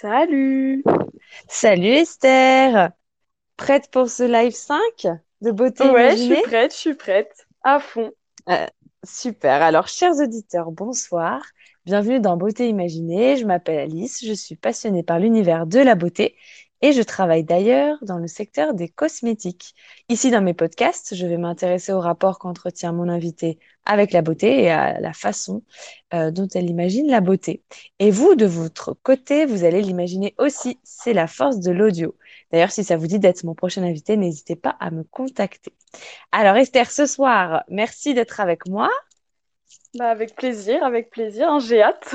Salut Salut Esther Prête pour ce live 5 de beauté Ouais, je suis prête, je suis prête. À fond. Euh, Super. Alors, chers auditeurs, bonsoir. Bienvenue dans Beauté imaginée. Je m'appelle Alice, je suis passionnée par l'univers de la beauté et je travaille d'ailleurs dans le secteur des cosmétiques. Ici, dans mes podcasts, je vais m'intéresser au rapport qu'entretient mon invité avec la beauté et à la façon euh, dont elle imagine la beauté. Et vous, de votre côté, vous allez l'imaginer aussi. C'est la force de l'audio. D'ailleurs, si ça vous dit d'être mon prochain invité, n'hésitez pas à me contacter. Alors, Esther, ce soir, merci d'être avec moi. Bah, avec plaisir, avec plaisir, j'ai hâte.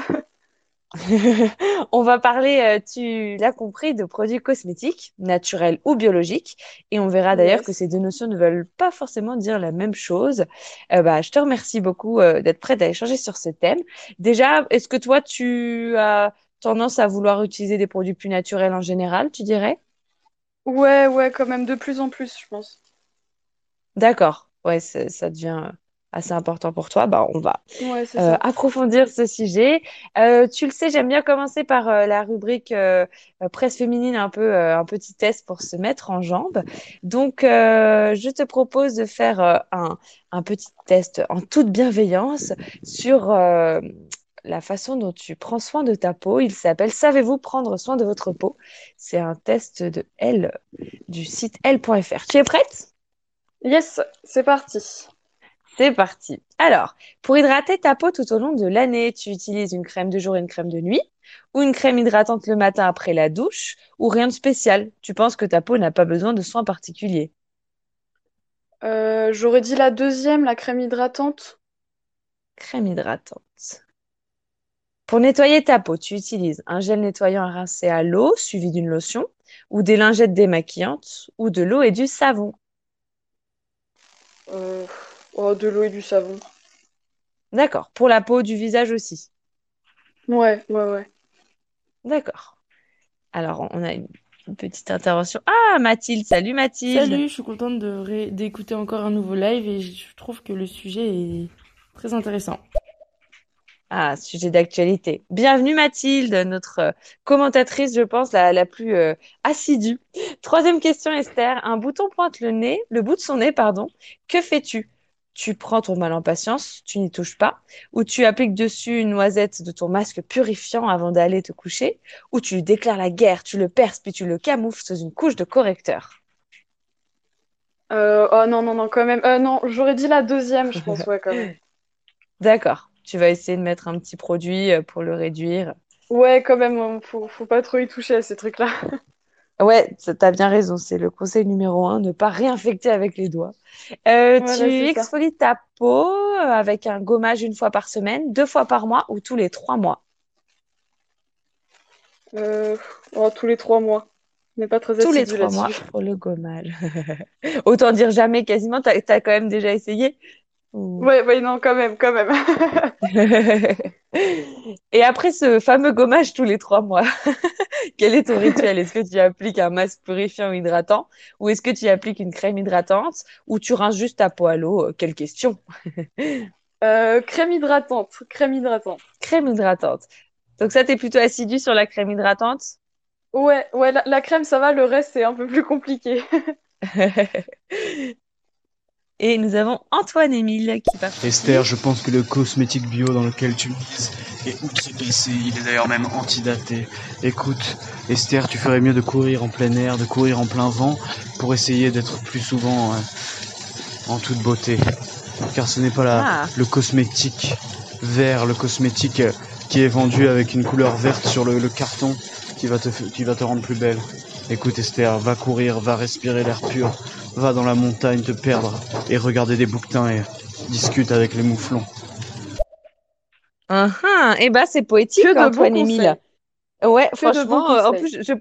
On va parler, euh, tu l'as compris, de produits cosmétiques, naturels ou biologiques. Et on verra d'ailleurs Yes. que ces deux notions ne veulent pas forcément dire la même chose. Euh, bah, je te remercie beaucoup euh, d'être prête à échanger sur ce thème. Déjà, est-ce que toi, tu as tendance à vouloir utiliser des produits plus naturels en général, tu dirais? Ouais, ouais, quand même, de plus en plus, je pense. D'accord. Ouais, ça devient assez important pour toi. Bah, on va Ouais, euh, approfondir ce sujet. Euh, tu le sais, j'aime bien commencer par euh, la rubrique presse féminine, un peu un petit test pour se mettre en jambe. Donc, je te propose de faire un, un petit test en toute bienveillance sur la façon dont tu prends soin de ta peau. Il s'appelle Savez-vous prendre soin de votre peau? C'est un test de L du site L.fr. Tu es prête? Yes, c'est parti. C'est parti. Alors, pour hydrater ta peau tout au long de l'année, tu utilises une crème de jour et une crème de nuit, ou une crème hydratante le matin après la douche, ou rien de spécial. Tu penses que ta peau n'a pas besoin de soins particuliers? Euh, j'aurais dit la deuxième, la crème hydratante. Crème hydratante. Pour nettoyer ta peau, tu utilises un gel nettoyant à rincer à l'eau, suivi d'une lotion, ou des lingettes démaquillantes, ou de l'eau et du savon. Euh, oh, de l'eau et du savon. D'accord. Pour la peau du visage aussi. Ouais, ouais, ouais. D'accord. Alors, on a une petite intervention. Ah, Mathilde. Salut Mathilde. Salut, je suis contente de ré- d'écouter encore un nouveau live et je trouve que le sujet est très intéressant. Ah, sujet d'actualité. Bienvenue Mathilde, notre euh, commentatrice, je pense, la, la plus euh, assidue. Troisième question, Esther. Un bouton pointe le nez, le bout de son nez, pardon. Que fais-tu? Tu prends ton mal en patience, tu n'y touches pas, ou tu appliques dessus une noisette de ton masque purifiant avant d'aller te coucher, ou tu lui déclares la guerre, tu le perces, puis tu le camoufles sous une couche de correcteur. Euh, oh non, non, non, quand même. Euh, non, j'aurais dit la deuxième, je pense, ouais, quand même. D'accord. Tu vas essayer de mettre un petit produit euh, pour le réduire. Ouais, quand même, hein, faut, faut pas trop y toucher à ces trucs-là. Ouais, t'as bien raison. C'est le conseil numéro un, ne pas réinfecter avec les doigts. Euh, Voilà, tu exfolies ta peau euh, avec un gommage une fois par semaine, deux fois par mois ou tous les trois mois? Euh, oh, tous les trois mois. N'est pas très Tous les trois mois pour le gommage. Autant dire jamais quasiment. T'as, t'as quand même déjà essayé? Ou- Ouais, ouais, non, quand même, quand même. Et après ce fameux gommage tous les trois mois, quel est ton rituel? Est-ce que tu appliques un masque purifiant ou hydratant? Ou est-ce que tu appliques une crème hydratante? Ou tu rinces juste ta peau à l'eau? Euh, Quelle question? Euh, crème hydratante, crème hydratante. Crème hydratante. Donc ça, t'es plutôt assidu sur la crème hydratante? Ouais, ouais, la, la crème, ça va, le reste, c'est un peu plus compliqué. Et nous avons Antoine-Émile qui participe. Esther, je pense que le cosmétique bio dans lequel tu mises est outrepassé, il est d'ailleurs même antidaté. Écoute, Esther, tu ferais mieux de courir en plein air, de courir en plein vent, pour essayer d'être plus souvent euh, en toute beauté. Car ce n'est pas la, Ah, le cosmétique vert, le cosmétique euh, qui est vendu avec une couleur verte sur le, le carton qui va, te, qui va te rendre plus belle. Écoute Esther, va courir, va respirer l'air pur, va dans la montagne te perdre et regarder des bouquetins et discute avec les mouflons. ah, ah. Eh ben, c'est poétique, Que Antoine-Émile. conseils. Ouais, Que franchement, en plus, je,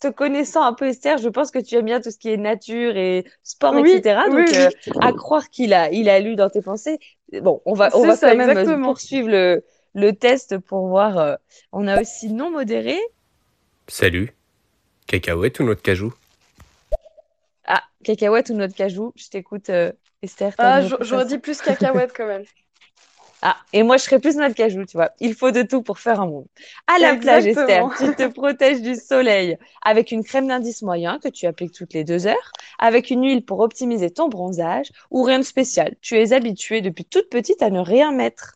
te connaissant un peu Esther, je pense que tu aimes bien tout ce qui est nature et sport, Oui, etc. oui, Donc, euh, à croire qu'il a, il a lu dans tes pensées. Bon, on va, on va ça, quand même exactement. poursuivre le, le test pour voir. euh, on a aussi non modéré. Salut. Cacahuète ou noix de cajou? Ah, cacahuète ou noix de cajou? Je t'écoute, euh, Esther. Ah, j'aurais dit plus cacahuète quand même. Ah, et moi, je serais plus noix de cajou, tu vois. Il faut de tout pour faire un monde. À la plage, Esther, tu te protèges du soleil avec une crème d'indice moyen que tu appliques toutes les deux heures, avec une huile pour optimiser ton bronzage, ou rien de spécial. Tu es habituée depuis toute petite à ne rien mettre.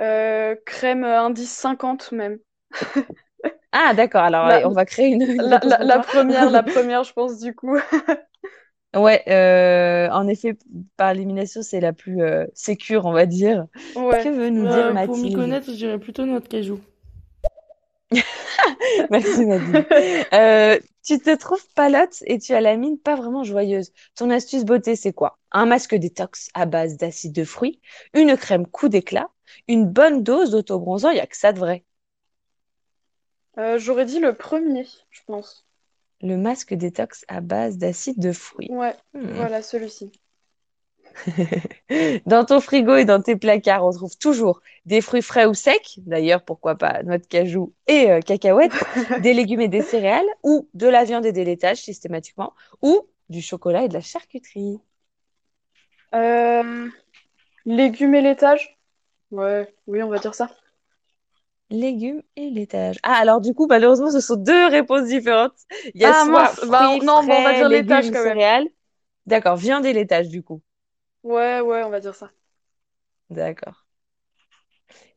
Euh, crème indice 50 même. Ah, d'accord. Alors, La- on va créer une. une La, première, la première, je pense, du coup. Ouais, euh, en effet, par élimination, c'est la plus euh, sécure, on va dire. Ouais. Que veut nous Euh, dire pour m'y Mathilde? connaître, je dirais plutôt noix de cajou. Merci Mathilde. Euh, tu te trouves palote et tu as la mine pas vraiment joyeuse. Ton astuce beauté, c'est quoi? Un masque détox à base d'acide de fruits, une crème coup d'éclat, une bonne dose d'autobronzant, il n'y a que ça de vrai. Euh, j'aurais dit le premier, je pense. Le masque détox à base d'acide de fruits. Ouais, Hmm. voilà, celui-ci. Dans ton frigo et dans tes placards, on trouve toujours des fruits frais ou secs, d'ailleurs, pourquoi pas noix de cajou et euh, cacahuètes, des légumes et des céréales, ou de la viande et des laitages systématiquement, ou du chocolat et de la charcuterie. Euh, légumes et laitage? Ouais, oui, on va dire ça. Légumes et laitage. Ah, alors du coup, malheureusement, ce sont deux réponses différentes. Il y a Ah, soit mince, bah, fruits, non, bon, on va dire laitage quand même. céréales. D'accord, viande et laitage du coup. Ouais, ouais, on va dire ça. D'accord.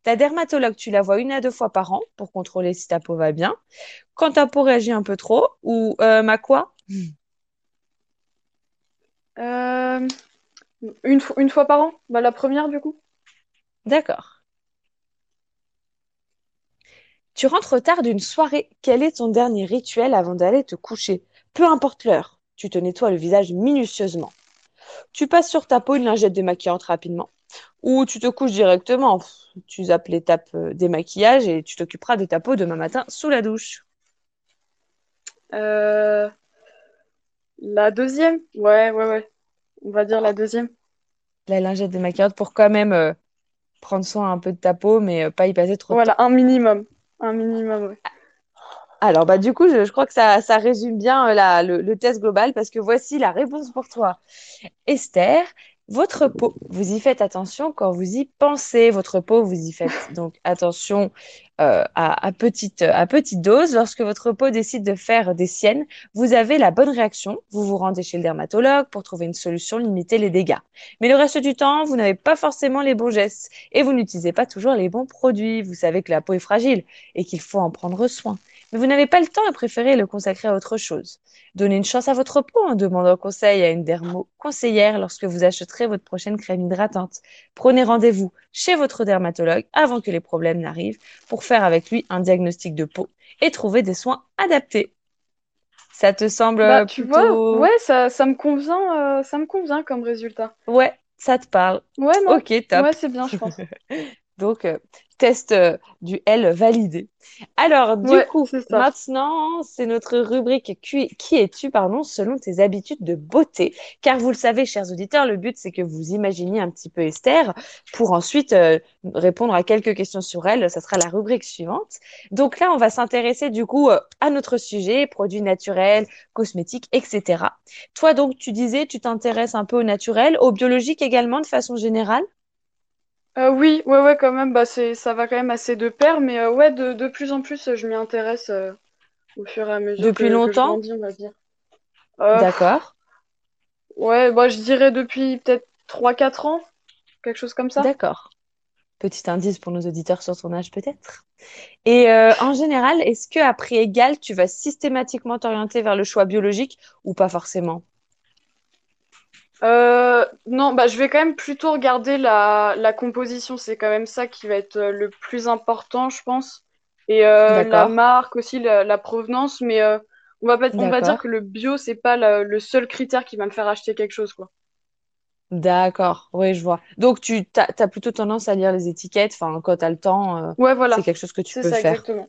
Ta dermatologue, tu la vois une à deux fois par an pour contrôler si ta peau va bien. Quand ta peau réagit un peu trop, ou euh, ma quoi? Euh, une, une fois par an? Bah, la première, du coup. D'accord. Tu rentres tard d'une soirée. Quel est ton dernier rituel avant d'aller te coucher? Peu importe l'heure, tu te nettoies le visage minutieusement. Tu passes sur ta peau une lingette démaquillante rapidement. Ou tu te couches directement. Tu zappes l'étape euh, démaquillage et tu t'occuperas de ta peau demain matin sous la douche. Euh, la deuxième? Ouais, ouais, ouais. On va dire la deuxième. La lingette démaquillante pour quand même euh, prendre soin un peu de ta peau, mais euh, pas y passer trop de Voilà, temps. un minimum. Minimum. Alors, bah, du coup, je, crois que ça, ça résume bien euh, le test global parce que voici la réponse pour toi. Esther, votre peau, vous y faites attention quand vous y pensez. Votre peau, vous y faites donc attention euh, à, à petite, à petite dose. Lorsque votre peau décide de faire des siennes, vous avez la bonne réaction. Vous vous rendez chez le dermatologue pour trouver une solution, limiter les dégâts. Mais le reste du temps, vous n'avez pas forcément les bons gestes et vous n'utilisez pas toujours les bons produits. Vous savez que la peau est fragile et qu'il faut en prendre soin. Mais vous n'avez pas le temps et préférez le consacrer à autre chose. Donnez une chance à votre peau en demandant conseil à une dermo conseillère lorsque vous achèterez votre prochaine crème hydratante. Prenez rendez-vous chez votre dermatologue avant que les problèmes n'arrivent pour faire avec lui un diagnostic de peau et trouver des soins adaptés. Ça te semble Bah, tu vois, ouais, ça, ça me convient, euh, ça me convient comme résultat. Ouais, ça te parle. Ouais, non? Ok, top. Ouais, c'est bien, je pense. Donc, euh, test euh, du L validé. Alors, du Ouais, coup, maintenant, c'est notre rubrique Qui, qui es-tu, pardon, selon tes habitudes de beauté? Car vous le savez, chers auditeurs, le but, c'est que vous imaginiez un petit peu Esther pour ensuite euh, répondre à quelques questions sur elle. Ça sera la rubrique suivante. Donc là, on va s'intéresser du coup euh, à notre sujet, produits naturels, cosmétiques, etc. Toi, donc, tu disais, tu t'intéresses un peu au naturel, au biologique également, de façon générale? Euh, oui, ouais, ouais, quand même, bah, c'est, ça va quand même assez de pair, mais euh, ouais, de, de plus en plus, je m'y intéresse euh, au fur et à mesure Depuis que, que je longtemps? grandis, on va dire. D'accord. ouais, bah, je dirais depuis peut-être 3-4 ans, quelque chose comme ça. D'accord. Petit indice pour nos auditeurs sur ton âge peut-être. Et en général, est-ce que prix égal, tu vas systématiquement t'orienter vers le choix biologique ou pas forcément? Euh, non, bah, je vais quand même plutôt regarder la, la composition, c'est quand même ça qui va être euh, le plus important, je pense. Et euh, la marque aussi, la, la provenance, mais euh, on va pas, on va dire que le bio, c'est pas le, le seul critère qui va me faire acheter quelque chose, quoi. D'accord. Oui, je vois. Donc tu t'as plutôt tendance à lire les étiquettes, enfin quand tu as le temps, Ouais, c'est voilà, quelque chose que tu c'est peux ça faire. exactement.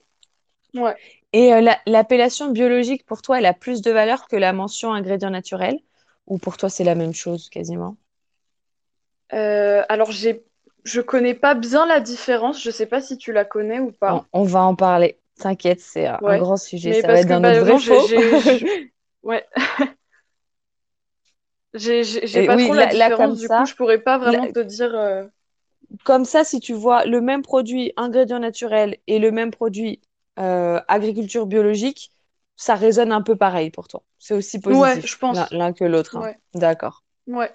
Ouais. Et la- l'appellation biologique pour toi, elle a plus de valeur que la mention ingrédient naturel? Ou pour toi, c'est la même chose quasiment? Euh, alors j'ai, je connais pas bien la différence. Je sais pas si tu la connais ou pas. on va en parler. T'inquiète, c'est un Ouais. grand sujet. Mais Ça va être dans bah notre vrai ouais, j'ai, j'ai pas oui, trop la là, comme différence. Du ça, coup, je pourrais pas vraiment te dire. euh, comme ça, si tu vois le même produit ingrédient naturel et le même produit euh, agriculture biologique, ça résonne un peu pareil pour toi. C'est aussi positif Ouais, je pense. l'un que l'autre. hein. Ouais. D'accord. Ouais.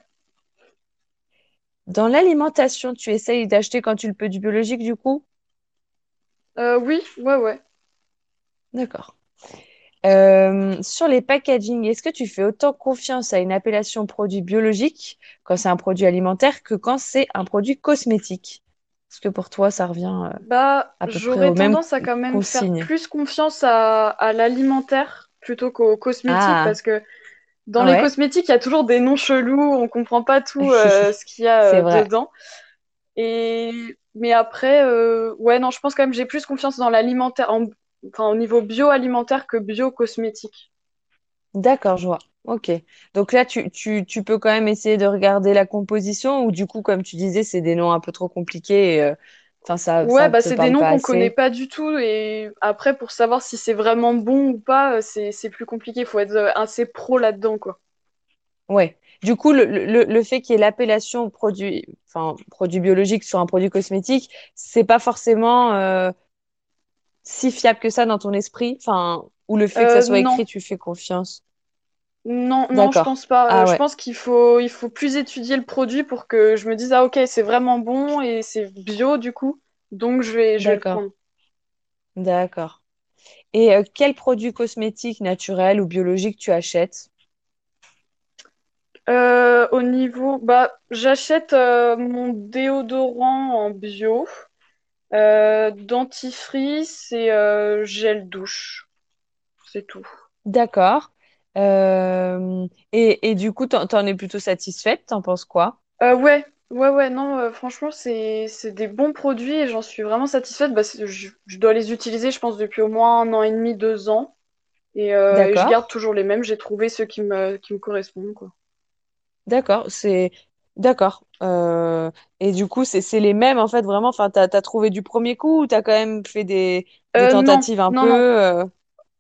Dans l'alimentation, tu essayes d'acheter quand tu le peux du biologique, du coup? Euh, oui, ouais, ouais. D'accord. Euh, sur les packaging, est-ce que tu fais autant confiance à une appellation produit biologique quand c'est un produit alimentaire que quand c'est un produit cosmétique? Est-ce que pour toi, ça revient euh, Bah, à peu j'aurais tendance à quand même faire plus confiance à, à l'alimentaire plutôt qu'aux cosmétiques Ah, parce que dans les cosmétiques, il y a toujours des noms chelous, on comprend pas tout euh, ce qu'il y a euh, dedans. Et mais après, euh, ouais, non, je pense quand même j'ai plus confiance dans l'alimentaire, en- enfin au niveau bio-alimentaire que bio-cosmétique. D'accord, je vois. Ok. Donc là, tu, tu, tu peux quand même essayer de regarder la composition ou du coup, comme tu disais, c'est des noms un peu trop compliqués et euh, enfin, ça, Ouais, ça bah te c'est des parle noms pas qu'on connaît assez. pas du tout et après pour savoir si c'est vraiment bon ou pas, euh, c'est c'est plus compliqué. Il faut être euh, assez pro là-dedans, quoi. Ouais. Du coup, le, le, le fait qu'il y ait l'appellation produit, enfin, produit biologique sur un produit cosmétique, c'est pas forcément euh, si fiable que ça dans ton esprit. Enfin, ou le fait que ça Euh, soit non. écrit, tu fais confiance? Non, non, je pense pas. Ah je ouais. pense qu'il faut, il faut plus étudier le produit pour que je me dise, ah ok, c'est vraiment bon et c'est bio du coup, donc je vais, je vais le D'accord. prendre. D'accord. Et euh, quel produit cosmétique naturel ou biologique tu achètes? Euh, au niveau, bah, j'achète euh, mon déodorant en bio, dentifrice et gel douche, c'est tout. D'accord. Euh, et, et du coup, t'en, t'en es plutôt satisfaite, t'en penses quoi? Euh, ouais, ouais, ouais, non, euh, franchement, c'est, c'est des bons produits et j'en suis vraiment satisfaite. Bah, je, je dois les utiliser, je pense, depuis au moins un an et demi, deux ans. Et, et je garde toujours les mêmes. J'ai trouvé ceux qui me, qui me correspondent, quoi. D'accord. C'est d'accord. Et du coup, c'est c'est les mêmes en fait, vraiment. Enfin, t'as, t'as trouvé du premier coup ou t'as quand même fait des, des non, tentatives un non, peu non.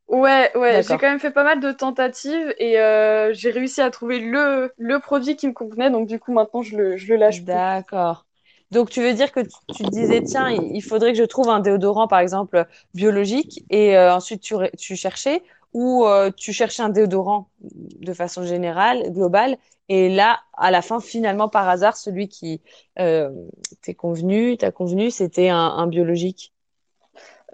Ouais, ouais, j'ai quand même fait pas mal de tentatives et euh, j'ai réussi à trouver le, le produit qui me convenait. Donc, du coup, maintenant, je le, je le lâche. D'accord. Donc, tu veux dire que tu, disais, tiens, il faudrait que je trouve un déodorant, par exemple, biologique, et euh, ensuite tu, tu cherchais, ou euh, tu cherchais un déodorant de façon générale, globale, et là, à la fin, finalement, par hasard, celui qui euh, t'est convenu, t'a convenu, c'était un, un biologique?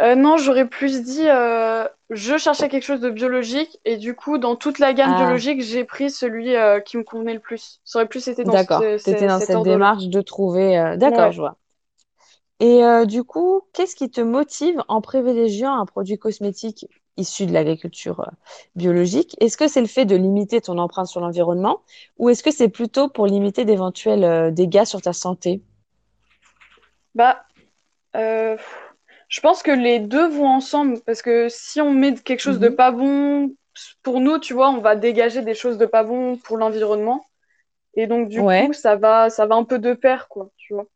Euh, non, j'aurais plus dit, euh, je cherchais quelque chose de biologique et du coup, dans toute la gamme Ah, biologique, j'ai pris celui euh, qui me convenait le plus. Ça aurait plus été dans d'accord. Cette démarche de trouver. euh, D'accord, Ouais. je vois. Et euh, du coup, qu'est-ce qui te motive en privilégiant un produit cosmétique issu de l'agriculture biologique? Est-ce que c'est le fait de limiter ton empreinte sur l'environnement ou est-ce que c'est plutôt pour limiter d'éventuels dégâts sur ta santé? Bah, euh, je pense que les deux vont ensemble parce que si on met quelque chose de Mhm. pas bon pour nous, tu vois, on va dégager des choses de pas bon pour l'environnement et donc du coup, ça va, ça va un peu de pair, quoi, tu vois.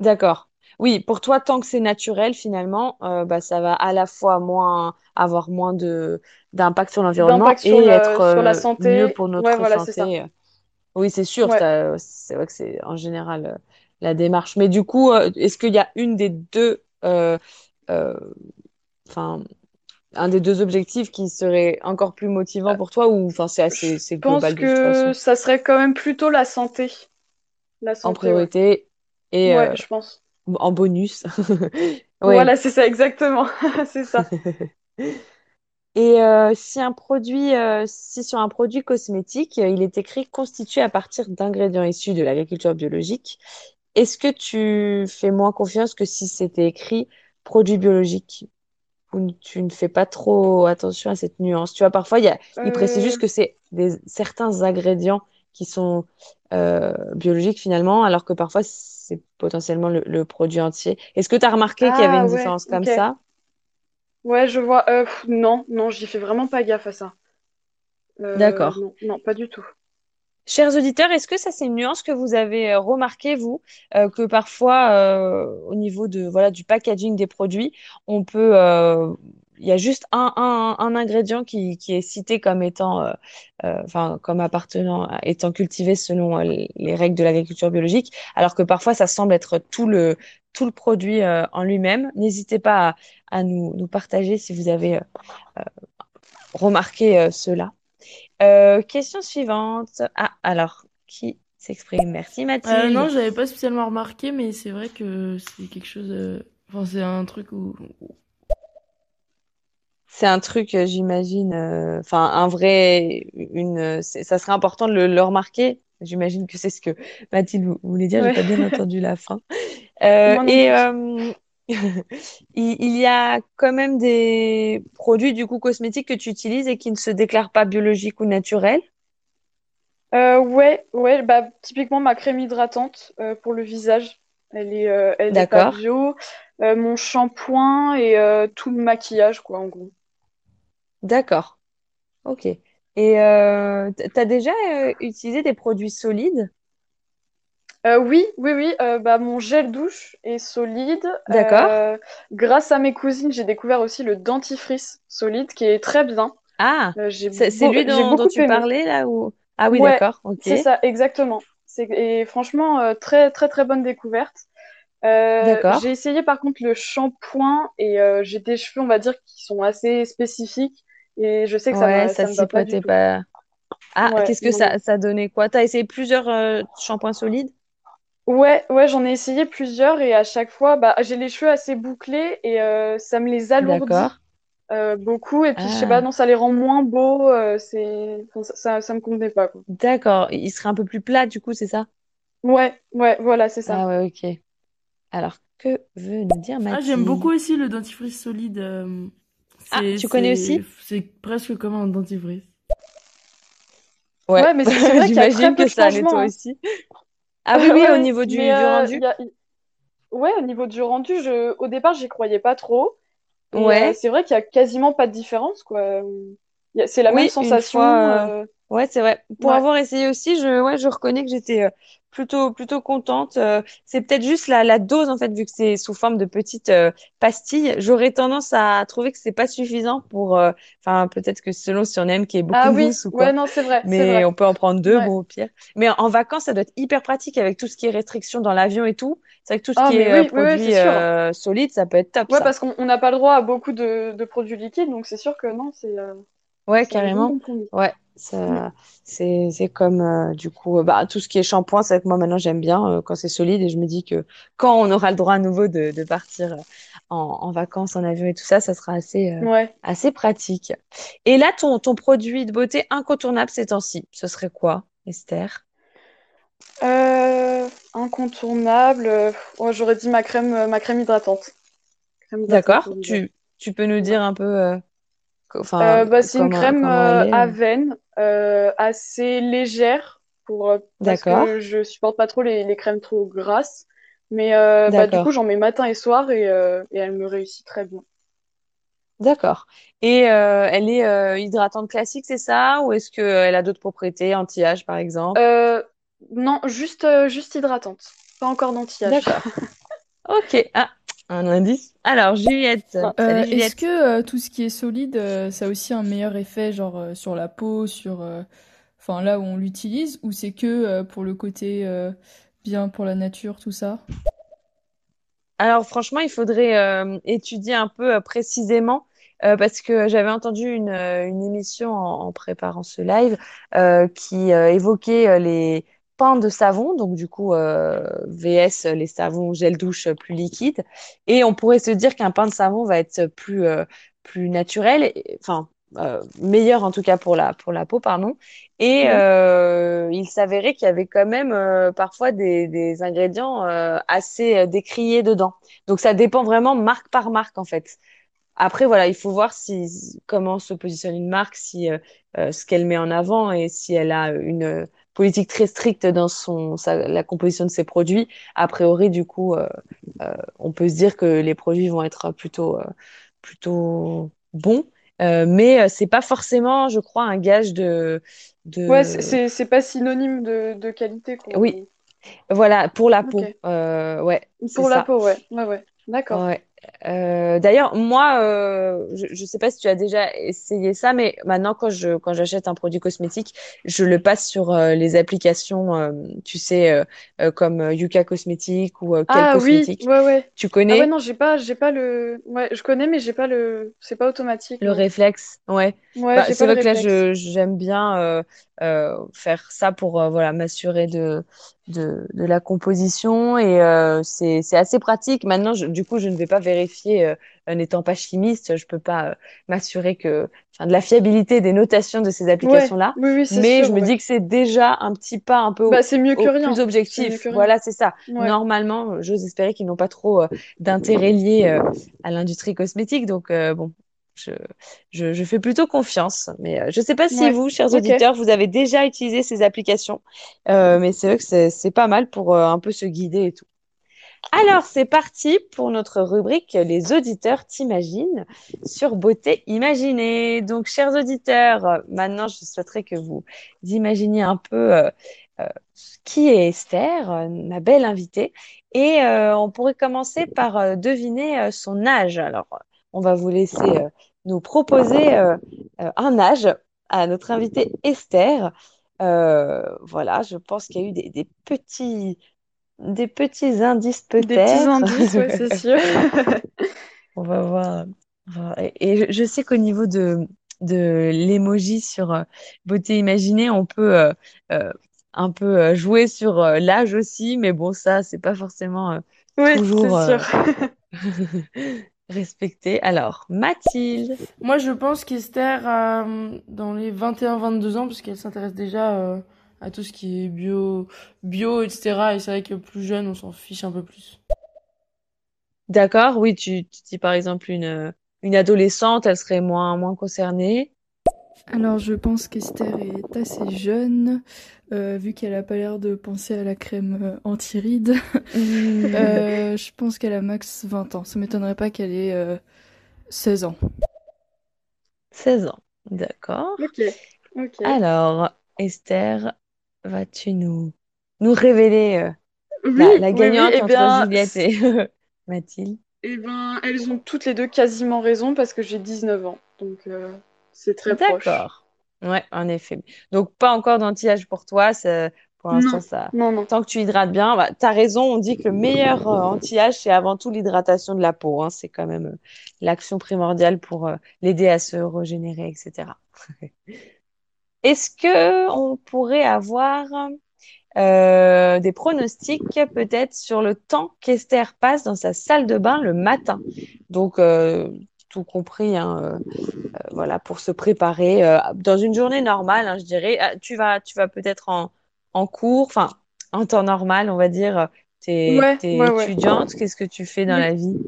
d'accord. Oui, pour toi, tant que c'est naturel, finalement, euh, bah, ça va à la fois moins avoir moins de d'impact sur l'environnement D'impact sur et être le, sur la euh, mieux santé. pour Ouais, notre voilà, santé. Oui, c'est sûr, Ouais. c'est vrai que c'est en général euh, la démarche. Mais du coup, euh, est-ce qu'il y a une des deux, euh, euh, enfin, un des deux objectifs qui serait encore plus motivant pour toi ou enfin, c'est assez, c'est pense global de toute que façon, ça serait quand même plutôt la santé. La en ouais. priorité et Ouais, euh, je pense. en bonus. Voilà, c'est ça, exactement. C'est ça. Et euh, si un produit, euh, si sur un produit cosmétique, euh, il est écrit constitué à partir d'ingrédients issus de l'agriculture biologique, est-ce que tu fais moins confiance que si c'était écrit produit biologique? Ou tu ne fais pas trop attention à cette nuance? Tu vois, parfois, il y a, il précise juste que c'est des, certains ingrédients qui sont euh, biologiques finalement, alors que parfois, c'est potentiellement le, le produit entier. Est-ce que tu as remarqué qu'il y avait Ah une ouais, différence comme ça? Ouais, je vois. Euh, pff, non, non, j'y fais vraiment pas gaffe à ça. Euh, D'accord. non, non, pas du tout. Chers auditeurs, est-ce que ça c'est une nuance que vous avez euh, remarqué, vous, euh, que parfois euh, au niveau de voilà du packaging des produits, on peut il y a juste un, ingrédient qui, est cité comme étant, enfin, comme appartenant, étant cultivé selon les règles de l'agriculture biologique, alors que parfois ça semble être tout le, produit en lui-même. N'hésitez pas à, nous, partager si vous avez remarqué cela. Question suivante. Ah, alors, qui s'exprime? Merci Mathilde. non, j'avais pas spécialement remarqué, mais c'est vrai que c'est quelque chose. Enfin, c'est un truc où, c'est un truc, euh, j'imagine, euh, enfin, un vrai, une, ça serait important de le, remarquer. J'imagine que c'est ce que Mathilde voulait dire, j'ai pas bien entendu la fin. Euh, et il, y a quand même des produits du coup cosmétiques que tu utilises et qui ne se déclarent pas biologiques ou naturels. ouais, ouais, bah typiquement ma crème hydratante pour le visage, elle est, elle est pas bio. mon shampoing et tout le maquillage, quoi, en gros. D'accord. Ok. Et euh, tu as déjà euh, utilisé des produits solides? Euh, oui, oui, oui. euh, bah, mon gel douche est solide. D'accord. Euh, grâce à mes cousines, j'ai découvert aussi le dentifrice solide qui est très bien. Ah, c'est lui dont, tu parlais là ou... Ah oui, Ouais, d'accord. Ok. c'est ça, exactement. C'est, et franchement, très, très, très bonne découverte. D'accord. j'ai essayé par contre le shampoing et j'ai des cheveux, on va dire, qui sont assez spécifiques et je sais que ça Ouais, ça ça me va pas du prêtait tout. pas. Ah, Ouais, qu'est-ce que ça, ça donnait quoi? T'as essayé plusieurs shampoings solides? Ouais, ouais, j'en ai essayé plusieurs et à chaque fois, bah, j'ai les cheveux assez bouclés et euh, ça me les alourdit euh, beaucoup. Et puis, je sais pas, Ah, non, ça les rend moins beaux. euh, c'est, enfin, ça, ça, ça me convenait pas, quoi. d'accord. Il serait un peu plus plat du coup, c'est ça? Ouais, ouais, voilà, c'est ça. Ah ouais, ok. Alors, que veut nous dire Ah, j'aime beaucoup Mathilde? aussi le dentifrice solide. euh, Ah, c'est, tu connais aussi? c'est presque comme un dentifrice. Ouais, Ouais, mais c'est vrai qu'il y a très j'imagine peu que de ça allait changements, toi hein. aussi. Ah oui, oui, Ouais, au ouais, niveau du, euh, rendu? y a, ouais, au niveau du rendu, je, au départ, j'y croyais pas trop. Et euh, Ouais. c'est vrai qu'il y a quasiment pas de différence, quoi. C'est la même Oui, sensation. fois. euh, Ouais, c'est vrai. Pour ouais. avoir essayé aussi, je, ouais, je reconnais que j'étais plutôt, plutôt contente. Euh, c'est peut-être juste la, la dose, en fait, vu que c'est sous forme de petites euh, pastilles. J'aurais tendance à trouver que c'est pas suffisant pour. euh, Enfin, peut-être que selon si on aime qui est beaucoup Ah oui, mousse ou ouais, quoi. non, c'est vrai, Mais vrai. on peut en prendre deux, Ouais. bon, au pire. Mais en, en vacances, ça doit être hyper pratique avec tout ce qui est restriction dans l'avion et tout. C'est vrai que tout ce Ah, qui est euh, oui, oui, produit euh, solide, ça peut être top, Ouais, ça. parce qu'on on n'a pas le droit à beaucoup de, de produits liquides, donc c'est sûr que non, c'est euh, Ouais, carrément. Ouais, c'est, c'est comme euh, du coup, euh, bah, tout ce qui est shampoing, c'est vrai que moi maintenant j'aime bien euh, quand c'est solide et je me dis que quand on aura le droit à nouveau de, de partir en, en vacances, en avion et tout ça, ça sera assez, euh, Ouais. assez pratique. Et là, ton, ton produit de beauté incontournable ces temps-ci, ce serait quoi, Esther? Incontournable. ouais, j'aurais dit ma crème, ma crème hydratante. Hydratante D'accord? Tu, tu peux nous dire un peu, enfin, Euh, bah, c'est une crème euh, est? à euh. veine, euh, assez légère pour, euh, parce que je supporte pas trop les, les crèmes trop grasses. Mais euh, bah, du coup, j'en mets matin et soir et, euh, et elle me réussit très bien. D'accord. Et euh, elle est euh, hydratante classique, c'est ça? Ou est-ce qu'elle a d'autres propriétés, anti-âge par exemple? Euh, non, juste, euh, juste hydratante. Pas encore d'anti-âge. D'accord. Ok. Ah, un indice? Alors, Juliette. Salut Euh, est-ce Juliette. que euh, tout ce qui est solide, euh, ça a aussi un meilleur effet, genre euh, sur la peau, sur, euh, enfin là où on l'utilise, ou c'est que euh, pour le côté euh, bien pour la nature, tout ça? Alors, franchement, il faudrait euh, étudier un peu euh, précisément euh, parce que j'avais entendu une, une émission en, en préparant ce live euh, qui euh, évoquait euh, les de savon, donc du coup euh, VS les savons gel douche euh, plus liquides. Et on pourrait se dire qu'un pain de savon va être plus, euh, plus naturel, enfin euh, meilleur en tout cas pour la, pour la peau, pardon. Et il s'avérait qu'il y avait quand même parfois des, des ingrédients assez décriés dedans. Donc ça dépend vraiment marque par marque en fait. Après voilà, il faut voir si comment se positionne une marque, si euh, ce qu'elle met en avant et si elle a une politique très stricte dans son sa- la composition de ses produits. A priori du coup, euh, euh, on peut se dire que les produits vont être plutôt euh, plutôt bons. Mais c'est pas forcément, je crois, un gage de Ouais, c'est de c'est c'est pas synonyme de, de qualité, oui voilà pour la peau. Ouais, Pour la ça. peau, ouais. Ouais, ouais. D'accord. Ouais. Euh, d'ailleurs, moi, euh, je ne sais pas si tu as déjà essayé ça, mais maintenant, quand je quand j'achète un produit cosmétique, je le passe sur euh, les applications, tu sais, comme Yuka Cosmétique ou Quel ah, Cosmétique. Oui, ouais, ouais. Tu connais? Ah ouais, non, j'ai pas, j'ai pas le. Ouais, je connais, mais j'ai pas le. C'est pas automatique. Le réflexe, ouais. Ouais, bah, c'est vrai que là, j'aime bien faire ça pour voilà m'assurer de de, de la composition et euh, c'est assez pratique. Maintenant, je, du coup, je ne vais pas vérifier, euh, n'étant pas chimiste, je peux pas euh, m'assurer que, enfin, de la fiabilité des notations de ces. Oui, oui, c'est mais sûr, je me ouais. dis que c'est déjà un petit pas un peu Bah, c'est mieux que au- rien. plus C'est objectif. mieux que rien. Voilà, c'est ça. Ouais. Normalement, j'ose espérer qu'ils n'ont pas trop euh, d'intérêt lié euh, à l'industrie cosmétique. Donc, euh, bon, je, je, je fais plutôt confiance. Mais euh, je ne sais pas si Ouais. vous, chers auditeurs, vous avez déjà utilisé ces applications. Euh, mais c'est vrai que c'est pas mal pour euh, un peu se guider et tout. Alors, c'est parti pour notre rubrique Les auditeurs t'imaginent sur Beauté Imaginée. Donc, chers auditeurs, maintenant, je souhaiterais que vous imaginiez un peu euh, euh, qui est Esther, euh, ma belle invitée. Et on pourrait commencer par deviner son âge. Alors, on va vous laisser euh, nous proposer euh, euh, un âge à notre invitée Esther. Voilà, je pense qu'il y a eu des, des petits, des petits indices Des petits peut-être. indices, c'est sûr. On va voir. Et, et je, sais qu'au niveau de, de l'emoji sur Beauté Imaginée, on peut euh, euh, un peu jouer sur euh, l'âge aussi, mais bon, ça, c'est pas forcément Oui, toujours c'est sûr. respecté. Alors, Mathilde. Moi, je pense qu'Esther euh, dans les 21-22 ans, parce qu'elle s'intéresse déjà euh, à tout ce qui est bio, bio, etc. Et c'est vrai que plus jeune, on s'en fiche un peu plus. D'accord, oui, tu, tu dis par exemple une, une adolescente, elle serait moins, moins concernée. Alors, je pense qu'Esther est assez jeune, euh, vu qu'elle a pas l'air de penser à la crème euh, anti-rides. Euh, je pense qu'elle a max 20 ans. Ça m'étonnerait pas qu'elle ait euh, 16 ans. 16 ans. D'accord. Ok. Ok. Alors, Esther, vas-tu nous, nous révéler euh, Oui, la, la oui, oui, gagnante eh entre bien, Juliette et Mathilde? eh ben, elles ont toutes les deux quasiment raison parce que j'ai 19 ans. Donc, euh, c'est très proche. D'accord. Ouais, en effet. Donc, pas encore d'anti-âge pour toi. Pour l'instant, ça. non, non. Tant que tu hydrates bien, bah, tu as raison. On dit que le meilleur euh, anti-âge, c'est avant tout l'hydratation de la peau. hein. C'est quand même euh, l'action primordiale pour euh, l'aider à se régénérer, etc. Est-ce que on pourrait avoir des pronostics peut-être sur le temps qu'Esther passe dans sa salle de bain le matin? Donc, tout compris, hein, euh, euh, voilà, pour se préparer euh, dans une journée normale, hein, je dirais. Ah, tu vas, tu vas peut-être en, en cours, enfin, en temps normal, on va dire. T'es, Ouais, t'es ouais, ouais. étudiante, qu'est-ce que tu fais dans la vie?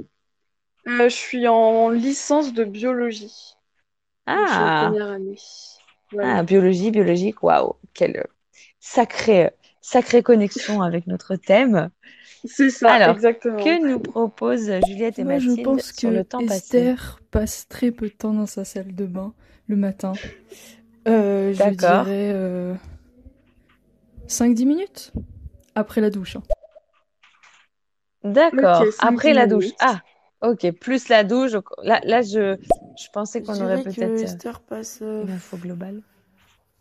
Euh, je suis en licence de biologie. Ah, première année. Voilà. ah, biologie, biologique, waouh, quelle sacrée, sacrée connexion avec notre thème. C'est ça, Alors, exactement. que nous proposent Juliette et Moi, je Mathilde pense sur que le temps passé? Esther passe très peu de temps dans sa salle de bain le matin. Euh, je dirais euh, 5-10 minutes après la douche. hein. D'accord. Après la douche. minutes. Ah, ok. Plus la douche. Là, là je, je pensais Je qu'on aurait peut-être euh, Esther passe euh, une info globale.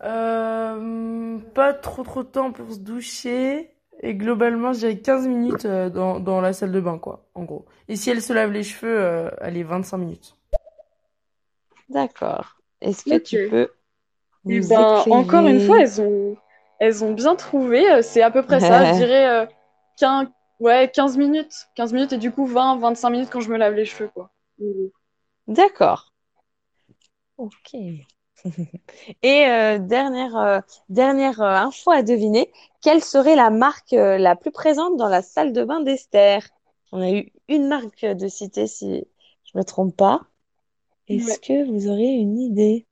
euh, pas trop trop de temps pour se doucher. Et globalement, je dirais 15 minutes euh, dans, dans la salle de bain, quoi, en gros. Et si elle se lave les cheveux, euh, elle est 25 minutes. D'accord. Est-ce que tu peux Eh nous ben, encore une fois, elles ont, elles ont bien trouvé. euh, C'est à peu près ça. Je dirais euh, 15, ouais, 15 minutes. 15 minutes et du coup 20, 25 minutes quand je me lave les cheveux, quoi. D'accord. Ok. Et euh, dernière, euh, dernière euh, info à deviner, quelle serait la marque euh, la plus présente dans la salle de bain d'Esther? On a eu une marque de cité, si je me trompe pas. Est-ce Ouais. que vous auriez une idée?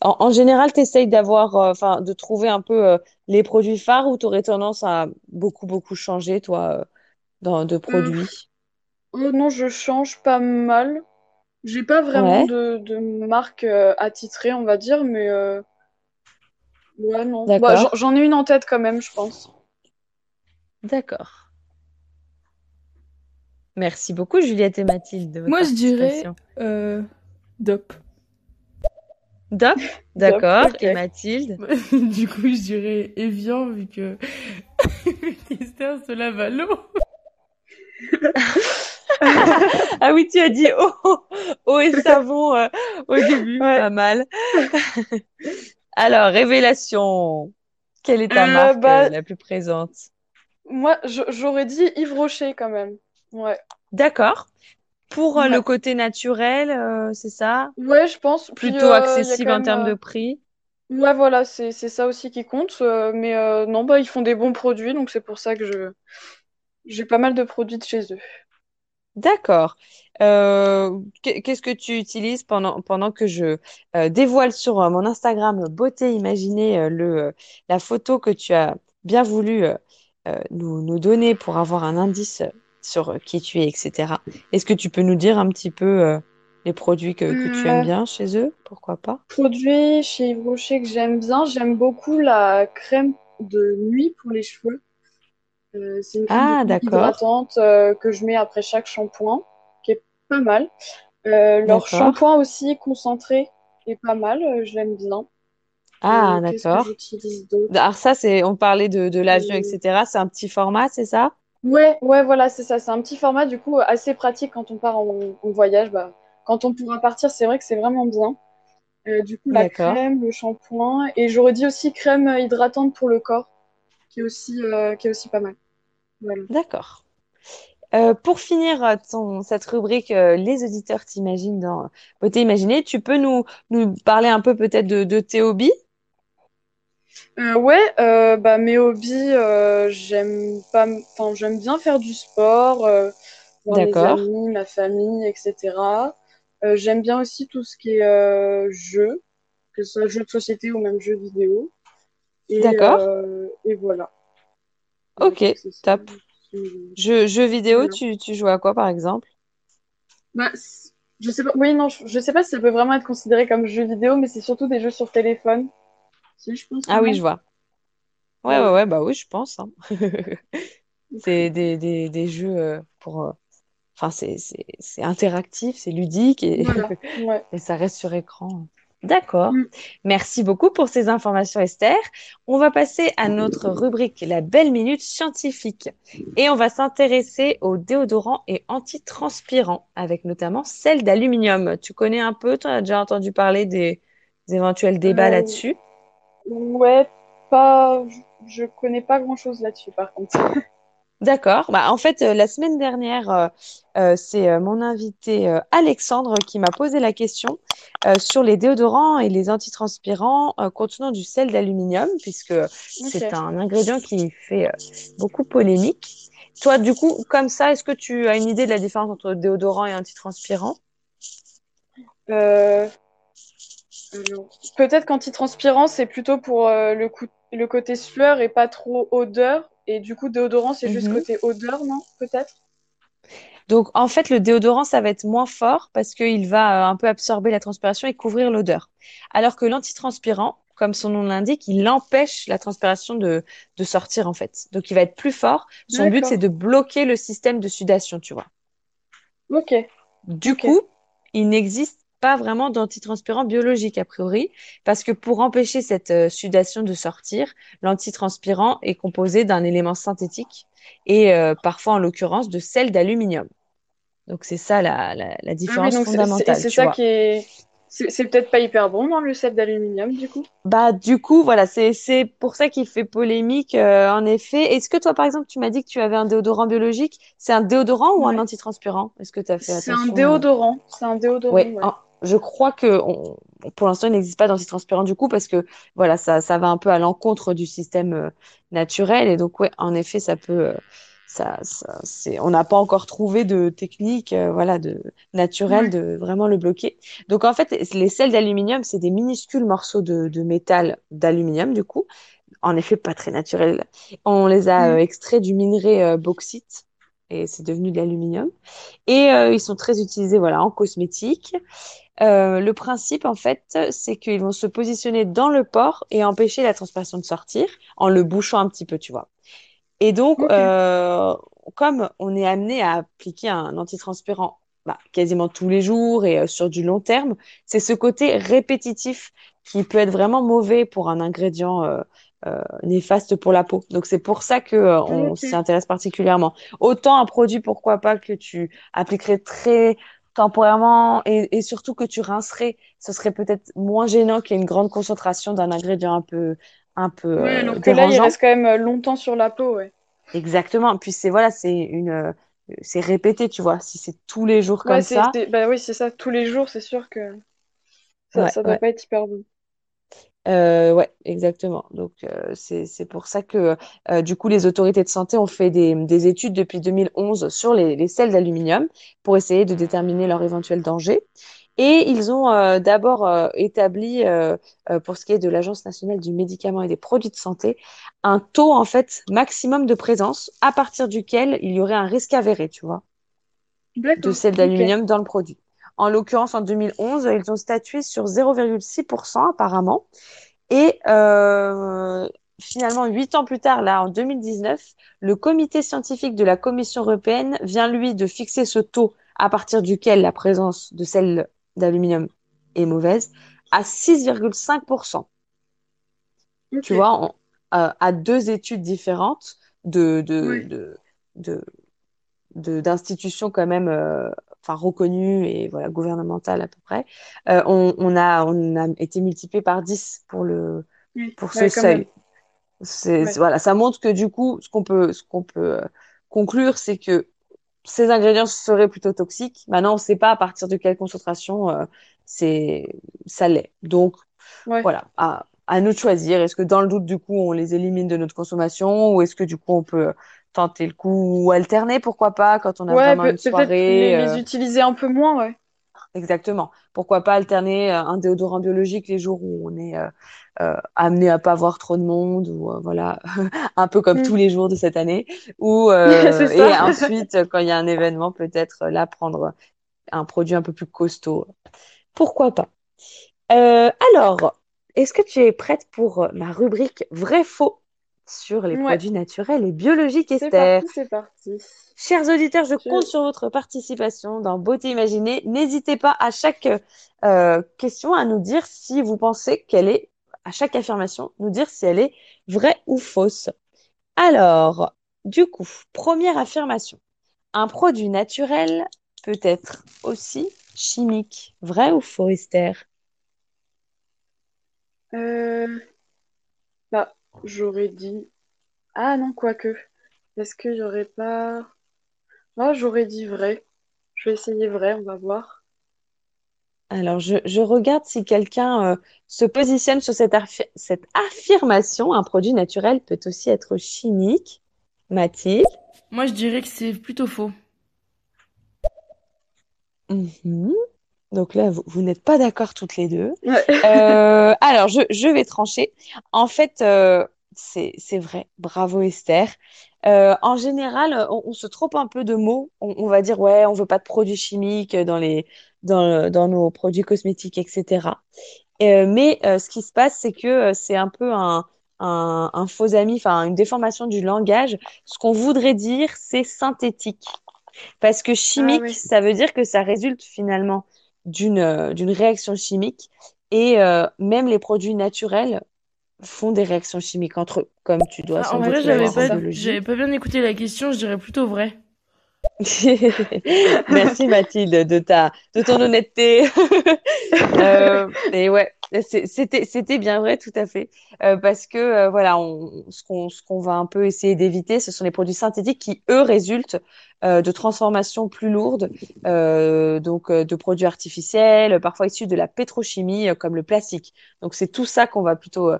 En, en général, tu essayes d'avoir, enfin, de trouver un peu les produits phares ou tu aurais tendance à beaucoup, beaucoup changer, toi, dans, de Euh, produits? oh non, je change pas mal. J'ai pas vraiment Ouais, de, de marque euh, attitrée, on va dire, mais euh, ouais, non. Bah, j'en d'accord, j'en ai une en tête quand même, je pense. d'accord. Merci beaucoup, Juliette et Mathilde. Moi, je dirais euh, DOP. DOP, d'accord. Et Mathilde? Du coup, je dirais Evian, vu que Esther se lave à l'eau. ah oui, tu as dit eau, eau et savon euh, au début, pas mal. Alors, révélation. Quelle est ta euh, marque bah, euh, la plus présente? Moi, j'aurais dit Yves Rocher quand même. Ouais. D'accord. Pour le côté naturel, c'est ça? Ouais, je pense. Plutôt accessible en termes de prix? Ouais, voilà, c'est ça aussi qui compte. mais non, bah, ils font des bons produits, donc c'est pour ça que je j'ai pas mal de produits de chez eux. D'accord. Euh, qu'est-ce que tu utilises pendant, pendant que je euh, dévoile sur euh, mon Instagram Beauté Imaginée le, la photo que tu as bien voulu nous, nous donner pour avoir un indice sur qui tu es, etc. Est-ce que tu peux nous dire un petit peu les produits que, que tu aimes bien chez eux? Pourquoi pas? Produits chez Yves Rocher que j'aime bien, j'aime beaucoup la crème de nuit pour les cheveux. Euh, c'est une crème ah, hydratante euh, que je mets après chaque shampoing, qui est pas mal. Euh, leur shampoing aussi concentré est pas mal, je l'aime bien. Ah, d'accord. Alors ça, c'est, on parlait de, de l'avion, etc. C'est un petit format, c'est ça? Ouais, ouais, voilà, c'est ça. C'est un petit format, du coup, assez pratique quand on part en, voyage. Bah, quand on pourra partir, c'est vrai que c'est vraiment bien. du coup, la crème, le shampoing. Et j'aurais dit aussi crème hydratante pour le corps, qui est aussi, qui est aussi pas mal. D'accord. Euh, pour finir euh, cette rubrique euh, Les auditeurs t'imaginent dans Beauté Imaginée, tu peux nous, nous parler un peu peut-être de, de tes hobbies? Ouais, bah, mes hobbies, j'aime pas, j'aime bien faire du sport, voir mes amis, ma famille, etc. j'aime bien aussi tout ce qui est jeux, que ce soit jeux de société ou même jeux vidéo. D'accord. et voilà. Ok, top. Jeux, jeux vidéo, tu, tu joues à quoi par exemple? Bah, je sais pas. Oui, non, je, sais pas si ça peut vraiment être considéré comme jeu vidéo, mais c'est surtout des jeux sur téléphone. je pense ah oui, je vois. Ouais, ouais, ouais, bah oui, je pense. Hein. c'est des, des, des, jeux euh, pour. Euh, enfin, c'est interactif, c'est ludique et... et ça reste sur écran. D'accord. Mm. Merci beaucoup pour ces informations, Esther. On va passer à notre rubrique La belle minute scientifique. Et on va s'intéresser aux déodorants et antitranspirants, avec notamment celle d'aluminium. Tu connais un peu, tu as déjà entendu parler des, éventuels débats euh, là-dessus? Ouais, pas. Je connais pas grand-chose là-dessus, par contre. D'accord. Bah, en fait, euh, la semaine dernière, euh, euh, c'est mon invité Alexandre qui m'a posé la question sur les déodorants et les antitranspirants contenant du sel d'aluminium, puisque c'est un ingrédient qui fait beaucoup polémique. Toi, du coup, comme ça, est-ce que tu as une idée de la différence entre déodorant et antitranspirant? Peut-être qu'antitranspirant, c'est plutôt pour le, le côté sueur et pas trop odeur. Et du coup, déodorant, c'est juste mhm. côté odeur, non Peut-être? Donc, en fait, le déodorant, ça va être moins fort parce qu'il va euh, un peu absorber la transpiration et couvrir l'odeur. Alors que l'antitranspirant, comme son nom l'indique, il empêche la transpiration de, de, sortir, en fait. Donc, il va être plus fort. Son but, c'est de bloquer le système de sudation, tu vois. Ok. Du coup, il n'existe pas vraiment d'antitranspirant biologique a priori, parce que pour empêcher cette euh, sudation de sortir, l'antitranspirant est composé d'un élément synthétique et euh, parfois en l'occurrence de sel d'aluminium. Donc c'est ça la, la, la ah différence fondamentale. C'est ça qui est. C'est peut-être pas hyper bon, non, le sel d'aluminium, du coup? Bah, du coup, voilà, c'est pour ça qu'il fait polémique, euh, en effet. Est-ce que toi, par exemple, tu m'as dit que tu avais un déodorant biologique? C'est un déodorant ou un antitranspirant? Est-ce que tu as fait attention C'est un déodorant. C'est un déodorant. Ouais je crois que pour l'instant, il n'existe pas d'antitranspirant du coup parce que voilà, ça, ça va un peu à l'encontre du système euh, naturel et donc ouais, en effet, ça peut, euh, ça, ça c'est, on n'a pas encore trouvé de technique, euh, voilà, de naturelle de vraiment le bloquer. Donc en fait, les sels d'aluminium, c'est des minuscules morceaux de, de métal d'aluminium du coup, en effet pas très naturels. On les a mm. extraits du minerai bauxite et c'est devenu de l'aluminium. Et ils sont très utilisés voilà en cosmétique. Euh, le principe, en fait, c'est qu'ils vont se positionner dans le port et empêcher la transpiration de sortir en le bouchant un petit peu, tu vois. Et donc, euh, comme on est amené à appliquer un antitranspirant bah, quasiment tous les jours et sur du long terme, c'est ce côté répétitif qui peut être vraiment mauvais pour un ingrédient euh, néfaste pour la peau. Donc c'est pour ça que euh, on s'y intéresse particulièrement. Autant un produit, pourquoi pas, que tu appliquerais très temporairement et, surtout que tu rincerais, ce serait peut-être moins gênant qu'il y ait une grande concentration d'un ingrédient un peu un peu ouais, alors que là il reste quand même longtemps sur la peau, ouais. Exactement. Puis c'est voilà, c'est une c'est répété, tu vois. Si c'est tous les jours comme ça. Bah oui, c'est ça. Tous les jours, c'est sûr que ça, ça doit pas être hyper bon. Euh, ouais, exactement. Donc, euh, c'est pour ça que, euh, du coup, les autorités de santé ont fait des, des études depuis 2011 sur les, les sels d'aluminium pour essayer de déterminer leur éventuel danger. Et ils ont euh, d'abord établi, pour ce qui est de l'Agence nationale du médicament et des produits de santé, un taux, en fait, maximum de présence à partir duquel il y aurait un risque avéré, tu vois, de sel d'aluminium dans le produit. En l'occurrence, en 2011, ils ont statué sur 0,6% apparemment. Et euh, finalement, huit ans plus tard, là, en 2019, le comité scientifique de la Commission européenne vient, lui, de fixer ce taux à partir duquel la présence de sel d'aluminium est mauvaise à 6,5%. Tu vois, euh, à deux études différentes de, de, de, d'institutions quand même euh, enfin reconnue et voilà gouvernementale à peu près, euh, on, on, a on a été multiplié par 10 pour le pour ce seuil. C'est voilà, ça montre que du coup, ce qu'on peut ce qu'on peut euh, conclure, c'est que ces ingrédients seraient plutôt toxiques. Maintenant, on ne sait pas à partir de quelle concentration euh, c'est ça l'est. Donc voilà, à, à nous de choisir. Est-ce que dans le doute, du coup, on les élimine de notre consommation ou est-ce que du coup, on peut tenter le coup ou alterner, pourquoi pas, quand on a vraiment une soirée. Les, les, euh, utiliser un peu moins, ouais. Exactement. Pourquoi pas alterner euh, un déodorant biologique les jours où on est euh, euh amené à pas voir trop de monde ou voilà, un peu comme mm. tous les jours de cette année. Ou et ensuite, quand il y a un événement, peut-être là prendre un produit un peu plus costaud. Pourquoi pas. alors, est-ce que tu es prête pour ma rubrique vrai-faux sur les produits naturels et biologiques, Esther? C'est parti, Chers auditeurs, je, compte sur votre participation dans Beauté Imaginée. N'hésitez pas à chaque euh, question à nous dire si vous pensez qu'elle est, à chaque affirmation, nous dire si elle est vraie ou fausse. Alors, du coup, première affirmation. Un produit naturel peut être aussi chimique. Vrai ou faux, Esther? Euh... Bah, J'aurais dit. Ah non, quoique. Est-ce que j'aurais pas. Moi, j'aurais dit vrai. Je vais essayer vrai, on va voir. Alors, je, regarde si quelqu'un euh, se positionne sur cette, cette affirmation. Un produit naturel peut aussi être chimique. Mathilde? Moi, je dirais que c'est plutôt faux. Mhm. Donc là, vous, n'êtes pas d'accord toutes les deux. Euh, alors, je, je, vais trancher. En fait, euh, c'est vrai. Bravo Esther. Euh, en général, on, se trompe un peu de mots. On, va dire, ouais, on veut pas de produits chimiques dans, les, dans, dans nos produits cosmétiques, etc. mais ce qui se passe, c'est que c'est un peu un, un, un faux ami, enfin une déformation du langage. Ce qu'on voudrait dire, c'est synthétique. Parce que chimique, ah ça veut dire que ça résulte finalement d'une euh, d'une réaction chimique et euh, même les produits naturels font des réactions chimiques entre eux, comme tu dois ah, En vrai, j'avais pas, pas bien écouté la question, je dirais plutôt vrai. Merci Mathilde de ta de ton honnêteté. euh, et ouais, c'était bien vrai tout à fait euh, parce que euh, voilà, on, ce qu'on va un peu essayer d'éviter, ce sont les produits synthétiques qui eux résultent euh, de transformations plus lourdes, donc de produits artificiels, parfois issus de la pétrochimie comme le plastique. Donc c'est tout ça qu'on va plutôt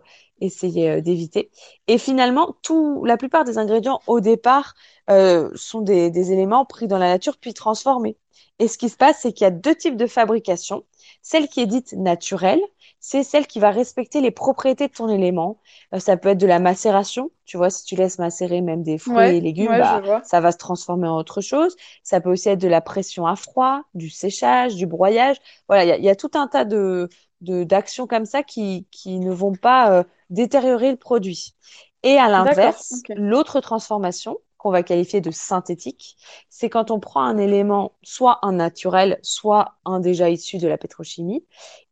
essayer d'éviter. Et finalement, tout la plupart des ingrédients au départ euh, sont des, des, éléments pris dans la nature puis transformés. Et ce qui se passe, c'est qu'il y a deux types de fabrication. Celle qui est dite naturelle, c'est celle qui va respecter les propriétés de ton élément. Euh, ça peut être de la macération. Tu vois, si tu laisses macérer même des fruits et légumes, bah, ça va se transformer en autre chose. Ça peut aussi être de la pression à froid, du séchage, du broyage. Voilà, il y, y, a tout un tas de d'actions comme ça qui, qui ne vont pas euh, détériorer le produit. Et à l'inverse, l'autre transformation, qu'on va qualifier de synthétique. C'est quand on prend un élément, soit un naturel, soit un déjà issu de la pétrochimie,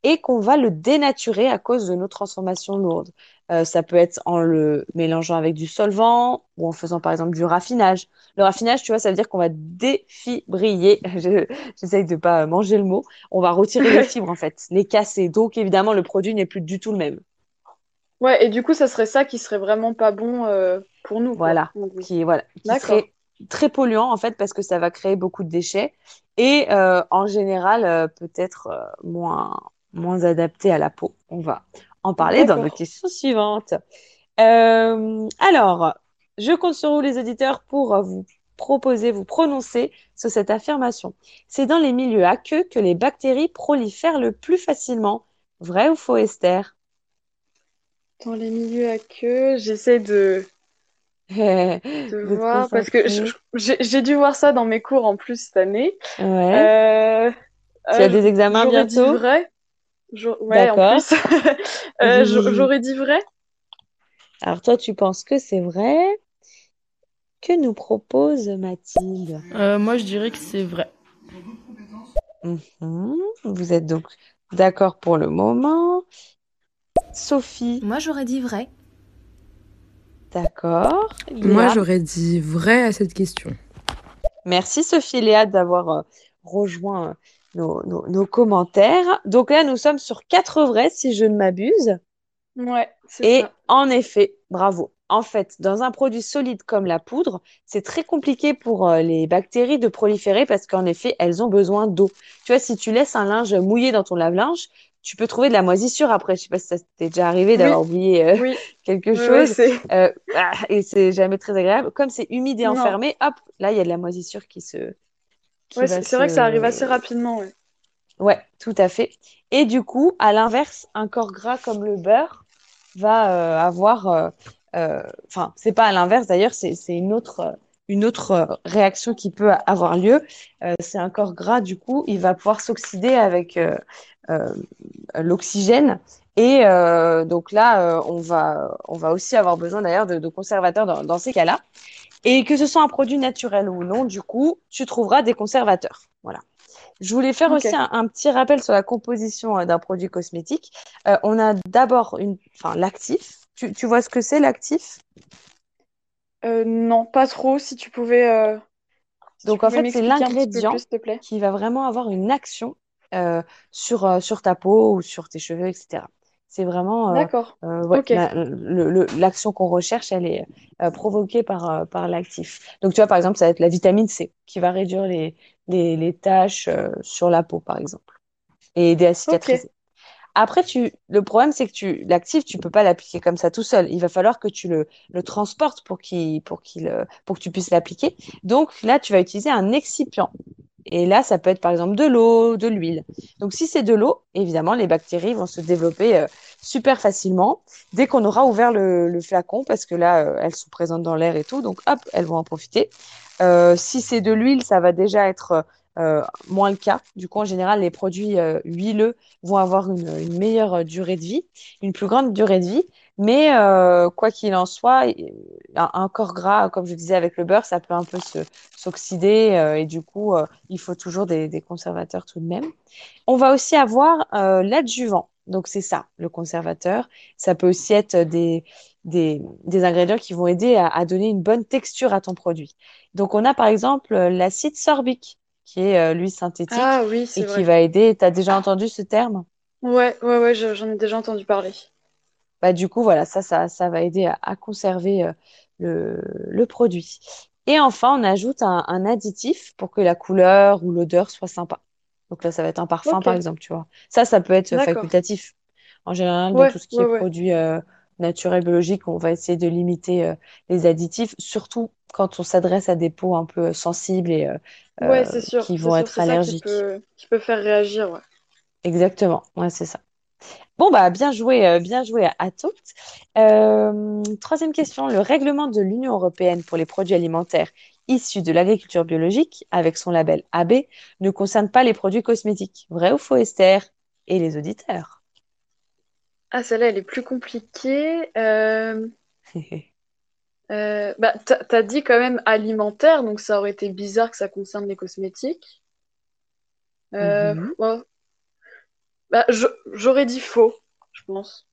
et qu'on va le dénaturer à cause de nos transformations lourdes. Euh, ça peut être en le mélangeant avec du solvant ou en faisant par exemple du raffinage. Le raffinage, tu vois, ça veut dire qu'on va défibriller. J'essaye de pas manger le mot. On va retirer les fibres en fait, les casser. Donc évidemment, le produit n'est plus du tout le même. Ouais, et du coup, ça serait ça qui serait vraiment pas bon euh, pour nous. Voilà, qui, voilà, qui serait très polluant en fait parce que ça va créer beaucoup de déchets et euh, en général peut-être moins moins adapté à la peau. On va en parler dans nos questions suivantes. Euh, alors, je compte sur vous les auditeurs pour vous proposer, vous prononcer sur cette affirmation. C'est dans les milieux aqueux que les bactéries prolifèrent le plus facilement. Vrai ou faux, Esther? Dans les milieux aqueux, j'essaie de, de, voir parce que j'ai dû voir ça dans mes cours en plus cette année. Ouais. Euh, tu as des examens bientôt dit vrai. Ouais, en plus. Euh, j'aurais dit vrai. Alors toi, tu penses que c'est vrai? Que nous propose Mathilde? Euh, Moi, je dirais que c'est vrai. Mhm. Vous êtes donc d'accord pour le moment. Sophie Moi, j'aurais dit vrai. D'accord. Moi, j'aurais dit vrai à cette question. Merci Sophie et Léa d'avoir euh, rejoint nos, commentaires. Donc là, nous sommes sur quatre vrais, si je ne m'abuse. Ouais, Et en effet, bravo. En fait, dans un produit solide comme la poudre, c'est très compliqué pour euh, les bactéries de proliférer parce qu'en effet, elles ont besoin d'eau. Tu vois, si tu laisses un linge mouillé dans ton lave-linge, tu peux trouver de la moisissure après. Je sais pas si ça t'est déjà arrivé d'avoir oublié euh, quelque chose. Euh, ah, et c'est jamais très agréable. Comme c'est humide et enfermé, hop, là, il y a de la moisissure qui se, Ouais, c'est vrai que ça arrive assez rapidement. Ouais. ouais, tout à fait. Et du coup, à l'inverse, un corps gras comme le beurre va euh, avoir. Euh, euh, enfin, c'est pas à l'inverse d'ailleurs, c'est une autre, une autre réaction qui peut avoir lieu. c'est un corps gras, du coup, il va pouvoir s'oxyder avec l'oxygène. Et donc là, on, va, on va aussi avoir besoin d'ailleurs de, conservateurs dans, dans ces cas-là. Et que ce soit un produit naturel ou non, du coup, tu trouveras des conservateurs. Voilà. Je voulais faire aussi un, petit rappel sur la composition euh, d'un produit cosmétique. Euh, on a d'abord une, enfin, l'actif. Tu, tu, vois ce que c'est l'actif? Euh, Non, pas trop. Si tu pouvais. Donc en fait, c'est l'ingrédient qui va vraiment avoir une action sur, sur ta peau ou sur tes cheveux, etc. C'est vraiment euh, euh, l'action qu'on recherche, elle est euh, provoquée par, par l'actif. Donc, tu vois, par exemple, ça va être la vitamine C qui va réduire les, les, les taches sur la peau, par exemple, et aider à cicatriser. Après, tu, le problème, c'est que tu, l'actif, tu peux pas l'appliquer comme ça tout seul. Il va falloir que tu le, le transportes pour qu'il, pour qu'il, pour que tu puisses l'appliquer. Donc là, tu vas utiliser un excipient. Et là, ça peut être par exemple de l'eau, de l'huile. Donc si c'est de l'eau, évidemment, les bactéries vont se développer euh, super facilement dès qu'on aura ouvert le, flacon, parce que là, euh, elles sont présentes dans l'air et tout, donc hop, elles vont en profiter. Euh, si c'est de l'huile, ça va déjà être moins le cas. Du coup, en général, les produits huileux vont avoir une, meilleure durée de vie, une plus grande durée de vie. Mais euh, quoi qu'il en soit, un, corps gras, comme je disais avec le beurre, ça peut un peu s'oxyder euh, et du coup, euh, il faut toujours des, des, conservateurs tout de même. On va aussi avoir l'adjuvant. Donc c'est ça, le conservateur. Ça peut aussi être des, des, des ingrédients qui vont aider à, à, donner une bonne texture à ton produit. Donc on a par exemple l'acide sorbique, qui est lui synthétique ah, oui, et qui va aider. Tu as déjà entendu ce terme? Ouais, ouais, ouais, j'en ai déjà entendu parler. Bah, du coup, voilà, ça, ça, ça va aider à, conserver euh, le, le, produit. Et enfin, on ajoute un, additif pour que la couleur ou l'odeur soit sympa. Donc là, ça va être un parfum, par exemple, tu vois. Ça, ça peut être facultatif. En général, dans tout ce qui est produit euh, naturel, biologique, on va essayer de limiter euh, les additifs, surtout quand on s'adresse à des peaux un peu sensibles et qui vont être allergiques. Qui peut, qui peut, faire réagir. Exactement, ouais, c'est ça. Bon, bah, bien joué, euh, bien joué à, toutes. Euh, troisième question. Le règlement de l'Union européenne pour les produits alimentaires issus de l'agriculture biologique, avec son label AB, ne concerne pas les produits cosmétiques. Vrai ou faux, Esther Et les auditeurs? Ah, celle-là, elle est plus compliquée. Euh, Euh, bah, t'as dit quand même alimentaire, donc ça aurait été bizarre que ça concerne les cosmétiques. Euh, mhm. Bah, j'aurais dit faux, je pense.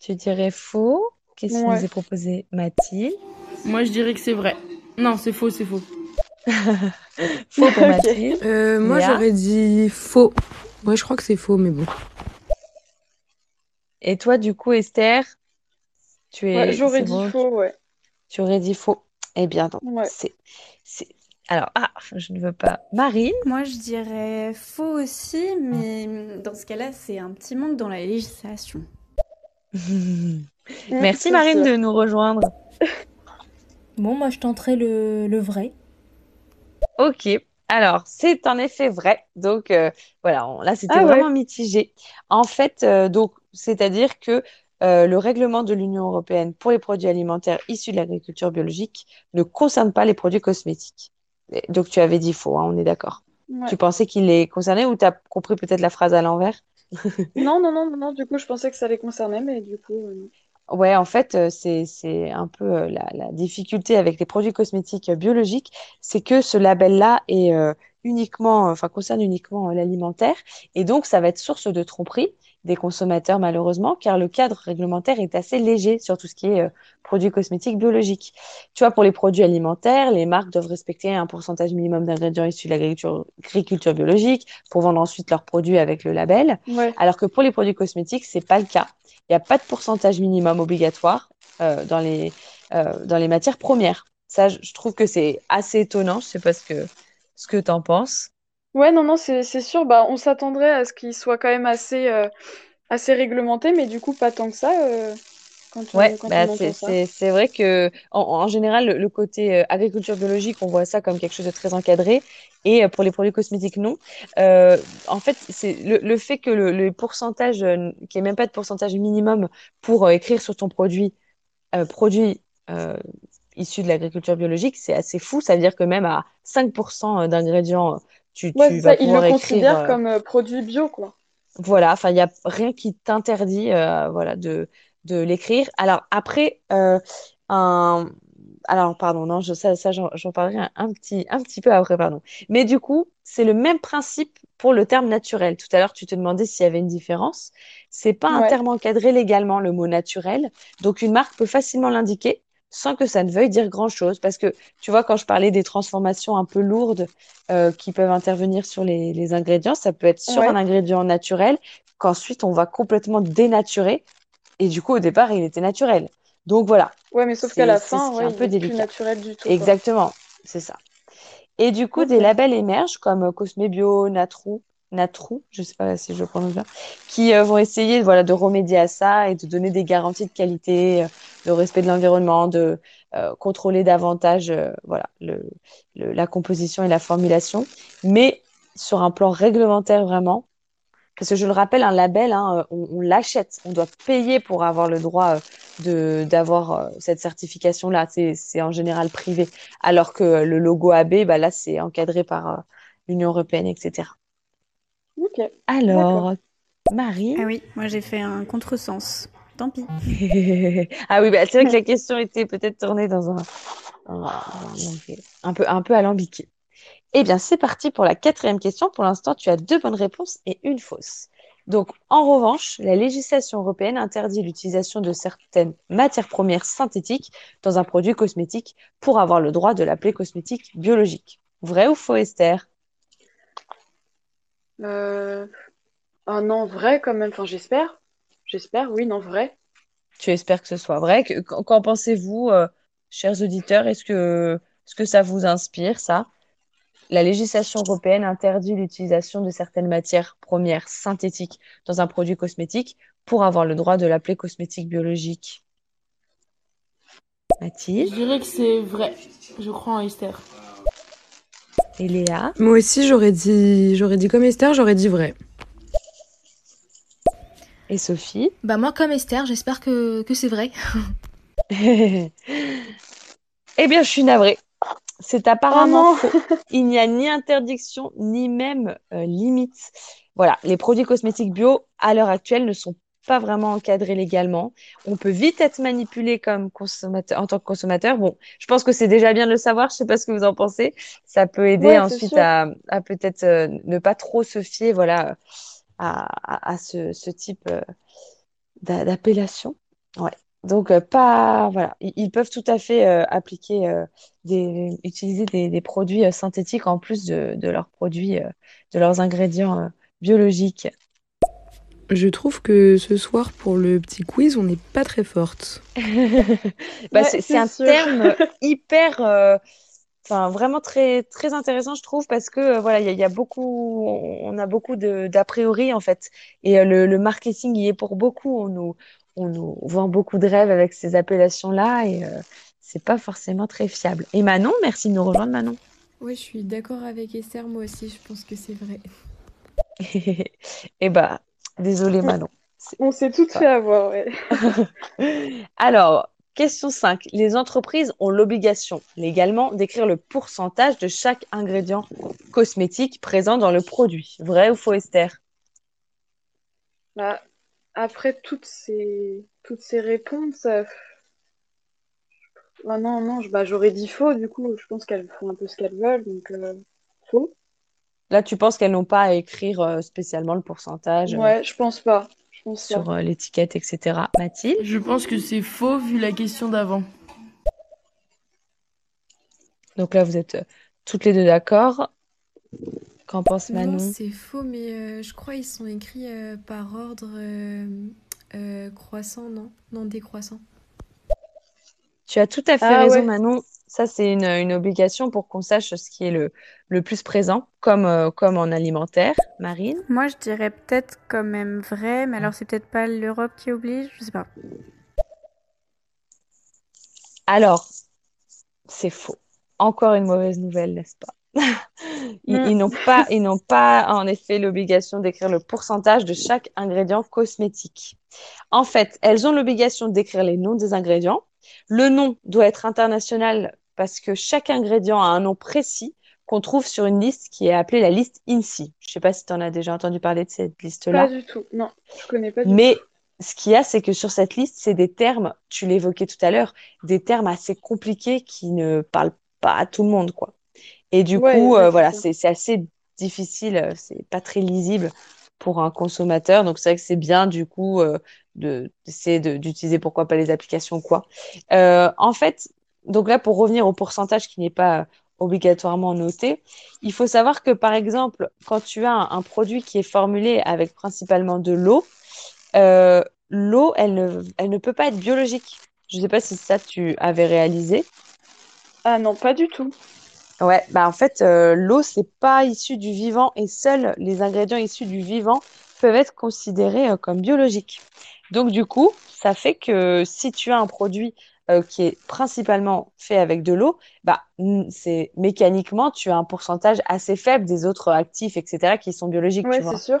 Tu dirais faux? Qu'est-ce qui nous est proposé Mathilde? Moi, je dirais que c'est vrai. Non, c'est faux, c'est faux. faux pour Mathilde. Euh, moi, j'aurais dit faux. Moi, je crois que c'est faux, mais bon. Et toi, du coup, Esther, tu es. j'aurais dit faux, ouais. Tu aurais dit faux. Eh bien, c'est, Alors, ah, je ne veux pas. Marine Moi, je dirais faux aussi, mais dans ce cas-là, c'est un petit manque dans la législation. Merci Marine de nous rejoindre. Bon, moi, je tenterai le, vrai. Ok. Alors, c'est en effet vrai. Donc, euh, voilà, là, c'était ah vraiment mitigé. En fait, euh, donc, c'est-à-dire que euh, le règlement de l'Union européenne pour les produits alimentaires issus de l'agriculture biologique ne concerne pas les produits cosmétiques. Donc tu avais dit faux, hein, on est d'accord. Tu pensais qu'il les concernait ou tu as compris peut-être la phrase à l'envers? Non, non, non, non, du coup je pensais que ça les concernait, mais du coup... Euh, ouais, en fait, euh, c'est un peu la, la, difficulté avec les produits cosmétiques biologiques, c'est que ce label-là est uniquement, enfin concerne uniquement l'alimentaire, et donc ça va être source de tromperie des consommateurs malheureusement, car le cadre réglementaire est assez léger sur tout ce qui est euh, produits cosmétiques biologiques. Tu vois, pour les produits alimentaires, les marques doivent respecter un pourcentage minimum d'ingrédients issus de l'agriculture biologique pour vendre ensuite leurs produits avec le label. Alors que pour les produits cosmétiques, c'est pas le cas. Il n'y a pas de pourcentage minimum obligatoire euh, dans, les, euh, dans les matières premières. Ça, je trouve que c'est assez étonnant. Je sais pas ce que, ce que tu en penses. Ouais, non, non, c'est sûr. Bah, on s'attendrait à ce qu'il soit quand même assez, euh, assez réglementé, mais du coup, pas tant que ça. Euh, quand on, ouais, bah, c'est vrai que en, général, le, côté euh, agriculture biologique, on voit ça comme quelque chose de très encadré, et pour les produits cosmétiques, non. en fait, c'est le, fait que le, pourcentage, qu'il n'y ait même pas de pourcentage minimum pour écrire sur ton produit, produit issu de l'agriculture biologique, c'est assez fou. Ça veut dire que même à 5% d'ingrédients tu, vas il le considère euh, comme euh, produit bio, quoi. Voilà, enfin, il n'y a rien qui t'interdit euh, voilà, de, de l'écrire. Alors, après, un... Alors, pardon, non, je, ça, ça j'en parlerai un, petit, un petit peu après, pardon. Mais du coup, c'est le même principe pour le terme naturel. Tout à l'heure, tu te demandais s'il y avait une différence. C'est pas un terme encadré légalement, le mot naturel. Donc, une marque peut facilement l'indiquer sans que ça ne veuille dire grand-chose. Parce que, tu vois, quand je parlais des transformations un peu lourdes euh, qui peuvent intervenir sur les, ingrédients, ça peut être sur un ingrédient naturel qu'ensuite on va complètement dénaturer. Et du coup, au départ, il était naturel. Donc voilà. Ouais, mais sauf qu'à la fin, ouais, un peu délicat. Plus naturel du tout. Exactement, c'est ça. Et du coup, des labels émergent comme Cosme Bio, Natrou, Natrou, je ne sais pas si je le prononce bien, qui euh, vont essayer voilà, de remédier à ça et de donner des garanties de qualité, euh, de respect de l'environnement, de euh, contrôler davantage voilà, le, la composition et la formulation. Mais sur un plan réglementaire vraiment, parce que je le rappelle, un label, hein, on, l'achète, on doit payer pour avoir le droit de d'avoir cette certification-là. C'est en général privé, alors que le logo AB, bah, là, c'est encadré par l'Union européenne, etc. Alors, Marie. Ah oui, moi j'ai fait un contresens. Tant pis. ah oui, bah, c'est vrai que la question était peut-être tournée dans un, un, peu, un peu alambiqué. Eh bien, c'est parti pour la quatrième question. Pour l'instant, tu as deux bonnes réponses et une fausse. Donc, en revanche, la législation européenne interdit l'utilisation de certaines matières premières synthétiques dans un produit cosmétique pour avoir le droit de l'appeler cosmétique biologique. Vrai ou faux, Esther? Euh... Ah non, vrai quand même. Enfin, j'espère. J'espère, oui, non, vrai. Tu espères que ce soit vrai. Qu'en pensez-vous, euh, chers auditeurs? Est-ce que, est que ça vous inspire, ça? La législation européenne interdit l'utilisation de certaines matières premières synthétiques dans un produit cosmétique pour avoir le droit de l'appeler cosmétique biologique. Mathilde Je dirais que c'est vrai. Je crois en Esther. Et Léa Moi aussi, j'aurais dit, j'aurais dit comme Esther, j'aurais dit vrai. Et Sophie Bah moi, comme Esther, j'espère que, que c'est vrai. eh bien, je suis navrée. C'est apparemment oh faux. Il n'y a ni interdiction, ni même euh, limite. Voilà, les produits cosmétiques bio, à l'heure actuelle, ne sont pas vraiment encadré légalement. On peut vite être manipulé comme consommateur, en tant que consommateur. Bon, je pense que c'est déjà bien de le savoir. Je sais pas ce que vous en pensez. Ça peut aider ensuite à, peut-être euh, ne pas trop se fier, voilà, à, ce, type euh, d'appellation. Ouais. Donc, euh, pas, voilà, ils, peuvent tout à fait appliquer, des, utiliser des, produits synthétiques en plus de, de leurs produits, de leurs ingrédients biologiques. Je trouve que ce soir, pour le petit quiz, on n'est pas très forte. bah, c'est un terme hyper. Euh, enfin, vraiment très, très intéressant, je trouve, parce que euh, voilà, il y, a beaucoup, on a beaucoup d'a priori en fait, et euh, le, marketing y est pour beaucoup. On nous, on nous vend beaucoup de rêves avec ces appellations-là, et c'est pas forcément très fiable. Et Manon, merci de nous rejoindre, Manon. Oui, je suis d'accord avec Esther, moi aussi, je pense que c'est vrai. et eh bah, Désolée, Manon. On s'est toutes fait avoir, ouais. Alors, question 5. Les entreprises ont l'obligation légalement d'écrire le pourcentage de chaque ingrédient cosmétique présent dans le produit. Vrai ou faux, Esther? Bah, Après toutes ces, toutes ces réponses, euh, ah non, non, bah, j'aurais dit faux, du coup, je pense qu'elles font un peu ce qu'elles veulent, donc euh, faux. Là, tu penses qu'elles n'ont pas à écrire euh, spécialement le pourcentage euh, Ouais, je pense pas. sur euh, l'étiquette, etc. Mathilde? Je pense que c'est faux vu la question d'avant. Donc là, vous êtes toutes les deux d'accord. Qu'en pense Manon? Non, c'est faux, mais je crois qu'ils sont écrits par ordre croissant, non? Non, décroissant. Tu as tout à fait ah raison, Manon. Ça, c'est une, obligation pour qu'on sache ce qui est le, le plus présent, comme, euh, comme en alimentaire. Marine? Moi, je dirais peut-être quand même vrai, mais alors c'est peut-être pas l'Europe qui oblige, je sais pas. Alors, c'est faux. Encore une mauvaise nouvelle, n'est-ce pas? Ils, ils n'ont pas, ils n'ont pas en effet l'obligation d'écrire le pourcentage de chaque ingrédient cosmétique. En fait, elles ont l'obligation d'écrire les noms des ingrédients. Le nom doit être international parce que chaque ingrédient a un nom précis qu'on trouve sur une liste qui est appelée la liste INSI. Je ne sais pas si tu en as déjà entendu parler de cette liste-là. Pas du tout, non, je connais pas du Mais ce qu'il y a, c'est que sur cette liste, c'est des termes, tu l'évoquais tout à l'heure, des termes assez compliqués qui ne parlent pas à tout le monde, quoi. Et du coup, euh, voilà, c'est assez difficile, c'est pas très lisible pour un consommateur. Donc, c'est vrai que c'est bien, du coup, euh, d'essayer d'utiliser, pourquoi pas, les applications, quoi. Euh, en fait, donc là, pour revenir au pourcentage qui n'est pas obligatoirement noté, il faut savoir que par exemple, quand tu as un, produit qui est formulé avec principalement de l'eau, euh, l'eau, elle ne, elle ne peut pas être biologique. Je ne sais pas si ça tu avais réalisé. Ah non, pas du tout. Ouais, bah en fait, euh, l'eau, c'est pas issu du vivant et seuls les ingrédients issus du vivant peuvent être considérés euh, comme biologiques. Donc du coup, ça fait que si tu as un produit euh, qui est principalement fait avec de l'eau, bah, c'est mécaniquement, tu as un pourcentage assez faible des autres actifs, etc., qui sont biologiques. Oui, c'est sûr.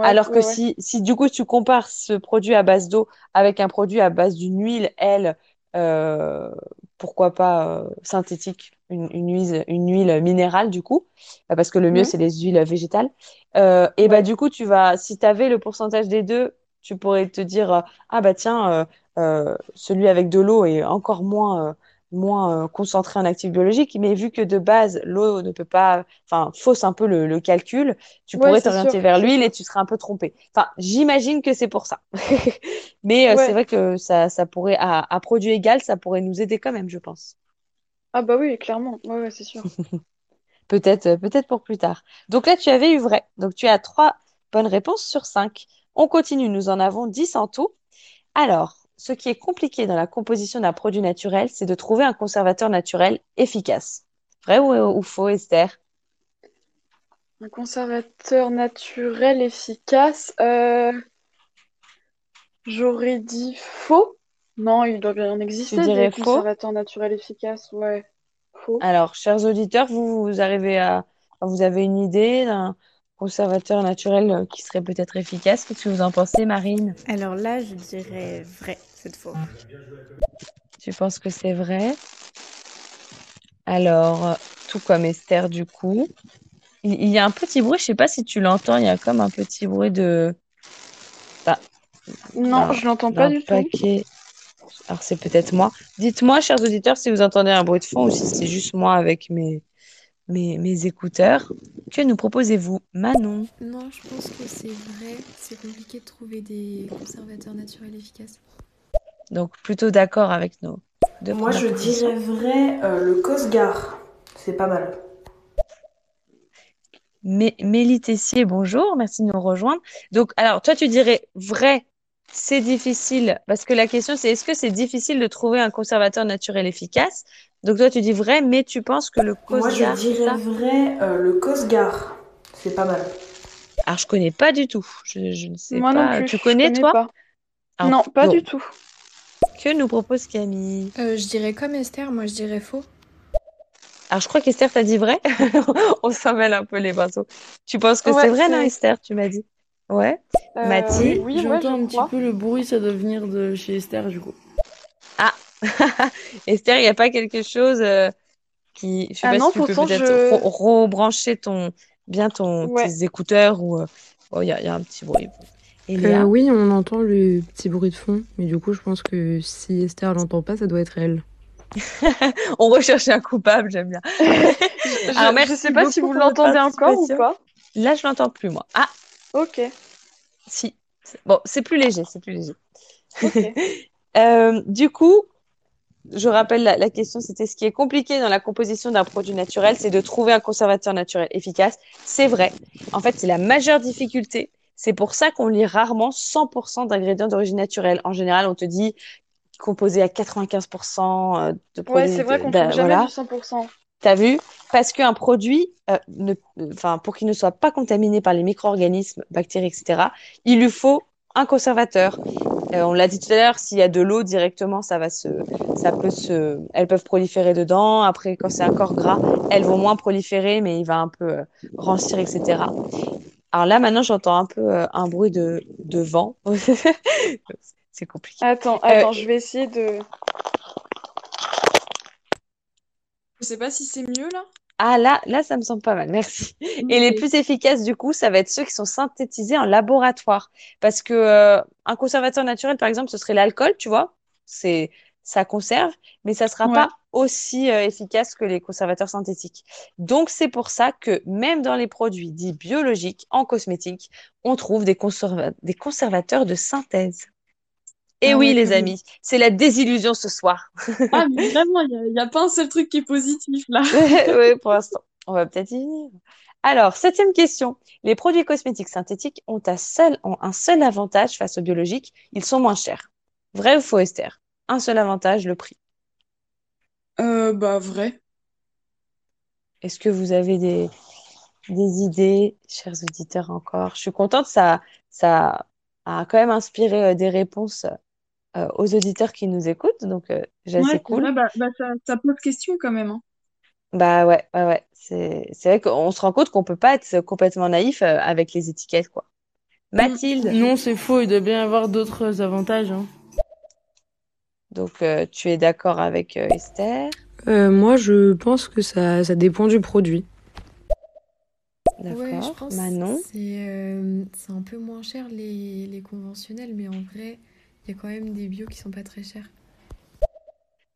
Alors que Si, si du coup tu compares ce produit à base d'eau avec un produit à base d'une huile, elle, euh, pourquoi pas euh, synthétique, une, huile, une huile minérale du coup, parce que le mieux c'est les huiles végétales. et bah du coup tu vas, si tu avais le pourcentage des deux, tu pourrais te dire ah bah tiens euh, celui avec de l'eau est encore moins, euh, moins euh, concentré en actifs biologiques, mais vu que de base, l'eau ne peut pas, enfin, fausse un peu le, calcul, tu pourrais t'orienter vers l'huile et tu serais un peu trompé. Enfin, j'imagine que c'est pour ça. mais c'est vrai que ça, ça pourrait, à, produit égal, ça pourrait nous aider quand même, je pense. Ah bah oui, clairement, ouais, c'est sûr. peut-être, peut-être pour plus tard. Donc là, tu avais eu vrai. Donc tu as trois bonnes réponses sur cinq. On continue, nous en avons dix en tout. Alors, ce qui est compliqué dans la composition d'un produit naturel, c'est de trouver un conservateur naturel efficace. Vrai ou, faux, Esther? Un conservateur naturel efficace euh, J'aurais dit faux. Non, il doit bien en exister des conservateurs naturels efficaces. Ouais, faux. Alors, chers auditeurs, vous, vous arrivez à... Vous avez une idée d'un conservateur naturel euh, qui serait peut-être efficace. Qu'est-ce que vous en pensez, Marine? Alors là, je dirais vrai cette fois. Tu penses que c'est vrai? Alors, tout comme Esther, du coup. Il, y a un petit bruit, je sais pas si tu l'entends, il y a comme un petit bruit de. Bah, Non, je l'entends pas du paquet... Alors c'est peut-être moi. Dites-moi, chers auditeurs, si vous entendez un bruit de fond ou si c'est juste moi avec mes, mes, mes écouteurs. Que nous proposez-vous, Manon? Non, je pense que c'est vrai. C'est compliqué de trouver des conservateurs naturels efficaces. Donc plutôt d'accord avec nous. Moi, je dirais vrai euh, le Cosgar. C'est pas mal. Mélie Tessier, bonjour, merci de nous rejoindre. Donc, alors, toi, tu dirais vrai, c'est difficile, parce que la question, c'est est-ce que c'est difficile de trouver un conservateur naturel efficace? Donc, toi, tu dis vrai, mais tu penses que le Cosgar. Moi, je dirais vrai, euh, le Cosgar. C'est pas mal. Alors, je connais pas du tout. Je, ne sais Moi pas. Non plus, tu connais, toi Non, pas du tout. Que nous propose Camille euh, Je dirais comme Esther, moi, je dirais faux. Alors, je crois qu'Esther t'a dit vrai. On s'en mêle un peu les pinceaux. Tu penses que c'est vrai, non, Esther Tu m'as dit. Ouais. Euh, Mathilde Oui, j'entends un petit peu le bruit, ça doit venir de chez Esther, du coup. Ah Esther, il n'y a pas quelque chose euh, qui. Je sais ah pas si tu peux peut-être rebrancher ton... bien ton... tes écouteurs ou. Euh, oh, il y, a un petit bruit. oui, on entend le petit bruit de fond, mais du coup, je pense que si Esther l'entend pas, ça doit être elle. on recherche un coupable, j'aime bien. je, Alors, merci sais pas si vous l'entendez encore ou pas. Là, je l'entends plus, moi. Ah, ok. Si. Bon, c'est plus léger, c'est plus léger. Euh, du coup, je rappelle la, question, c'était ce qui est compliqué dans la composition d'un produit naturel, c'est de trouver un conservateur naturel efficace. C'est vrai. En fait, c'est la majeure difficulté. C'est pour ça qu'on lit rarement 100% d'ingrédients d'origine naturelle. En général, on te dit composé à 95% euh, de produits. Ouais, c'est vrai qu'on trouve jamais du 100%. T'as vu? Parce qu'un produit, euh, ne, pour qu'il ne soit pas contaminé par les micro-organismes, bactéries, etc., il lui faut un conservateur. Euh, on l'a dit tout à l'heure, s'il y a de l'eau directement, ça va se, ça peut se, elles peuvent proliférer dedans. Après, quand c'est un corps gras, elles vont moins proliférer, mais il va un peu euh, rancir, etc. Alors là, maintenant, j'entends un peu un bruit de, de vent. c'est compliqué. Attends, attends, je vais essayer de. Je sais pas si c'est mieux là. Ah là, là, ça me semble pas mal, merci. Et les plus efficaces, du coup, ça va être ceux qui sont synthétisés en laboratoire. Parce que euh, un conservateur naturel, par exemple, ce serait l'alcool, tu vois. C'est ça conserve, mais ça sera pas aussi euh, efficace que les conservateurs synthétiques. Donc c'est pour ça que même dans les produits dits biologiques, en cosmétique, on trouve des, des conservateurs de synthèse. Et ah oui, les amis, c'est la désillusion ce soir. ah, mais vraiment, il n'y a, pas un seul truc qui est positif là. oui, pour l'instant. On va peut-être y venir. Alors, septième question. Les produits cosmétiques synthétiques ont un, seul, ont un seul avantage face aux biologiques, ils sont moins chers. Vrai ou faux, Esther? Un seul avantage, le prix. Euh, bah, vrai. Est-ce que vous avez des, des idées, chers auditeurs, encore? Je suis contente, ça, ça a quand même inspiré euh, des réponses euh, aux auditeurs qui nous écoutent. Donc, euh, assez cool. bah, bah, ça, ça, pose question quand même. Hein. Bah ouais, ouais, ouais. C'est, c'est vrai qu'on se rend compte qu'on peut pas être complètement naïf euh, avec les étiquettes, quoi. Mathilde. Non, c'est faux. Il doit bien y avoir d'autres avantages. Hein. Donc, tu es d'accord avec Esther? Moi, je pense que ça, ça dépend du produit. D'accord. Ouais, je pense Manon? C'est un peu moins cher les, les conventionnels, mais en vrai, il y a quand même des bio qui sont pas très chers.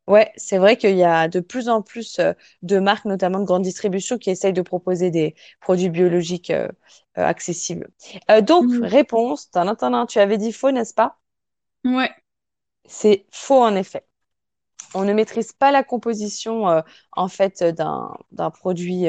Ouais, c'est vrai qu'il y a de plus en plus euh, de marques, notamment de grande distribution, qui essayent de proposer des produits biologiques euh, euh, accessibles. donc, mm. réponse, tu avais dit faux, n'est-ce pas? Ouais. C'est faux en effet. On ne maîtrise pas la composition en fait d'un produit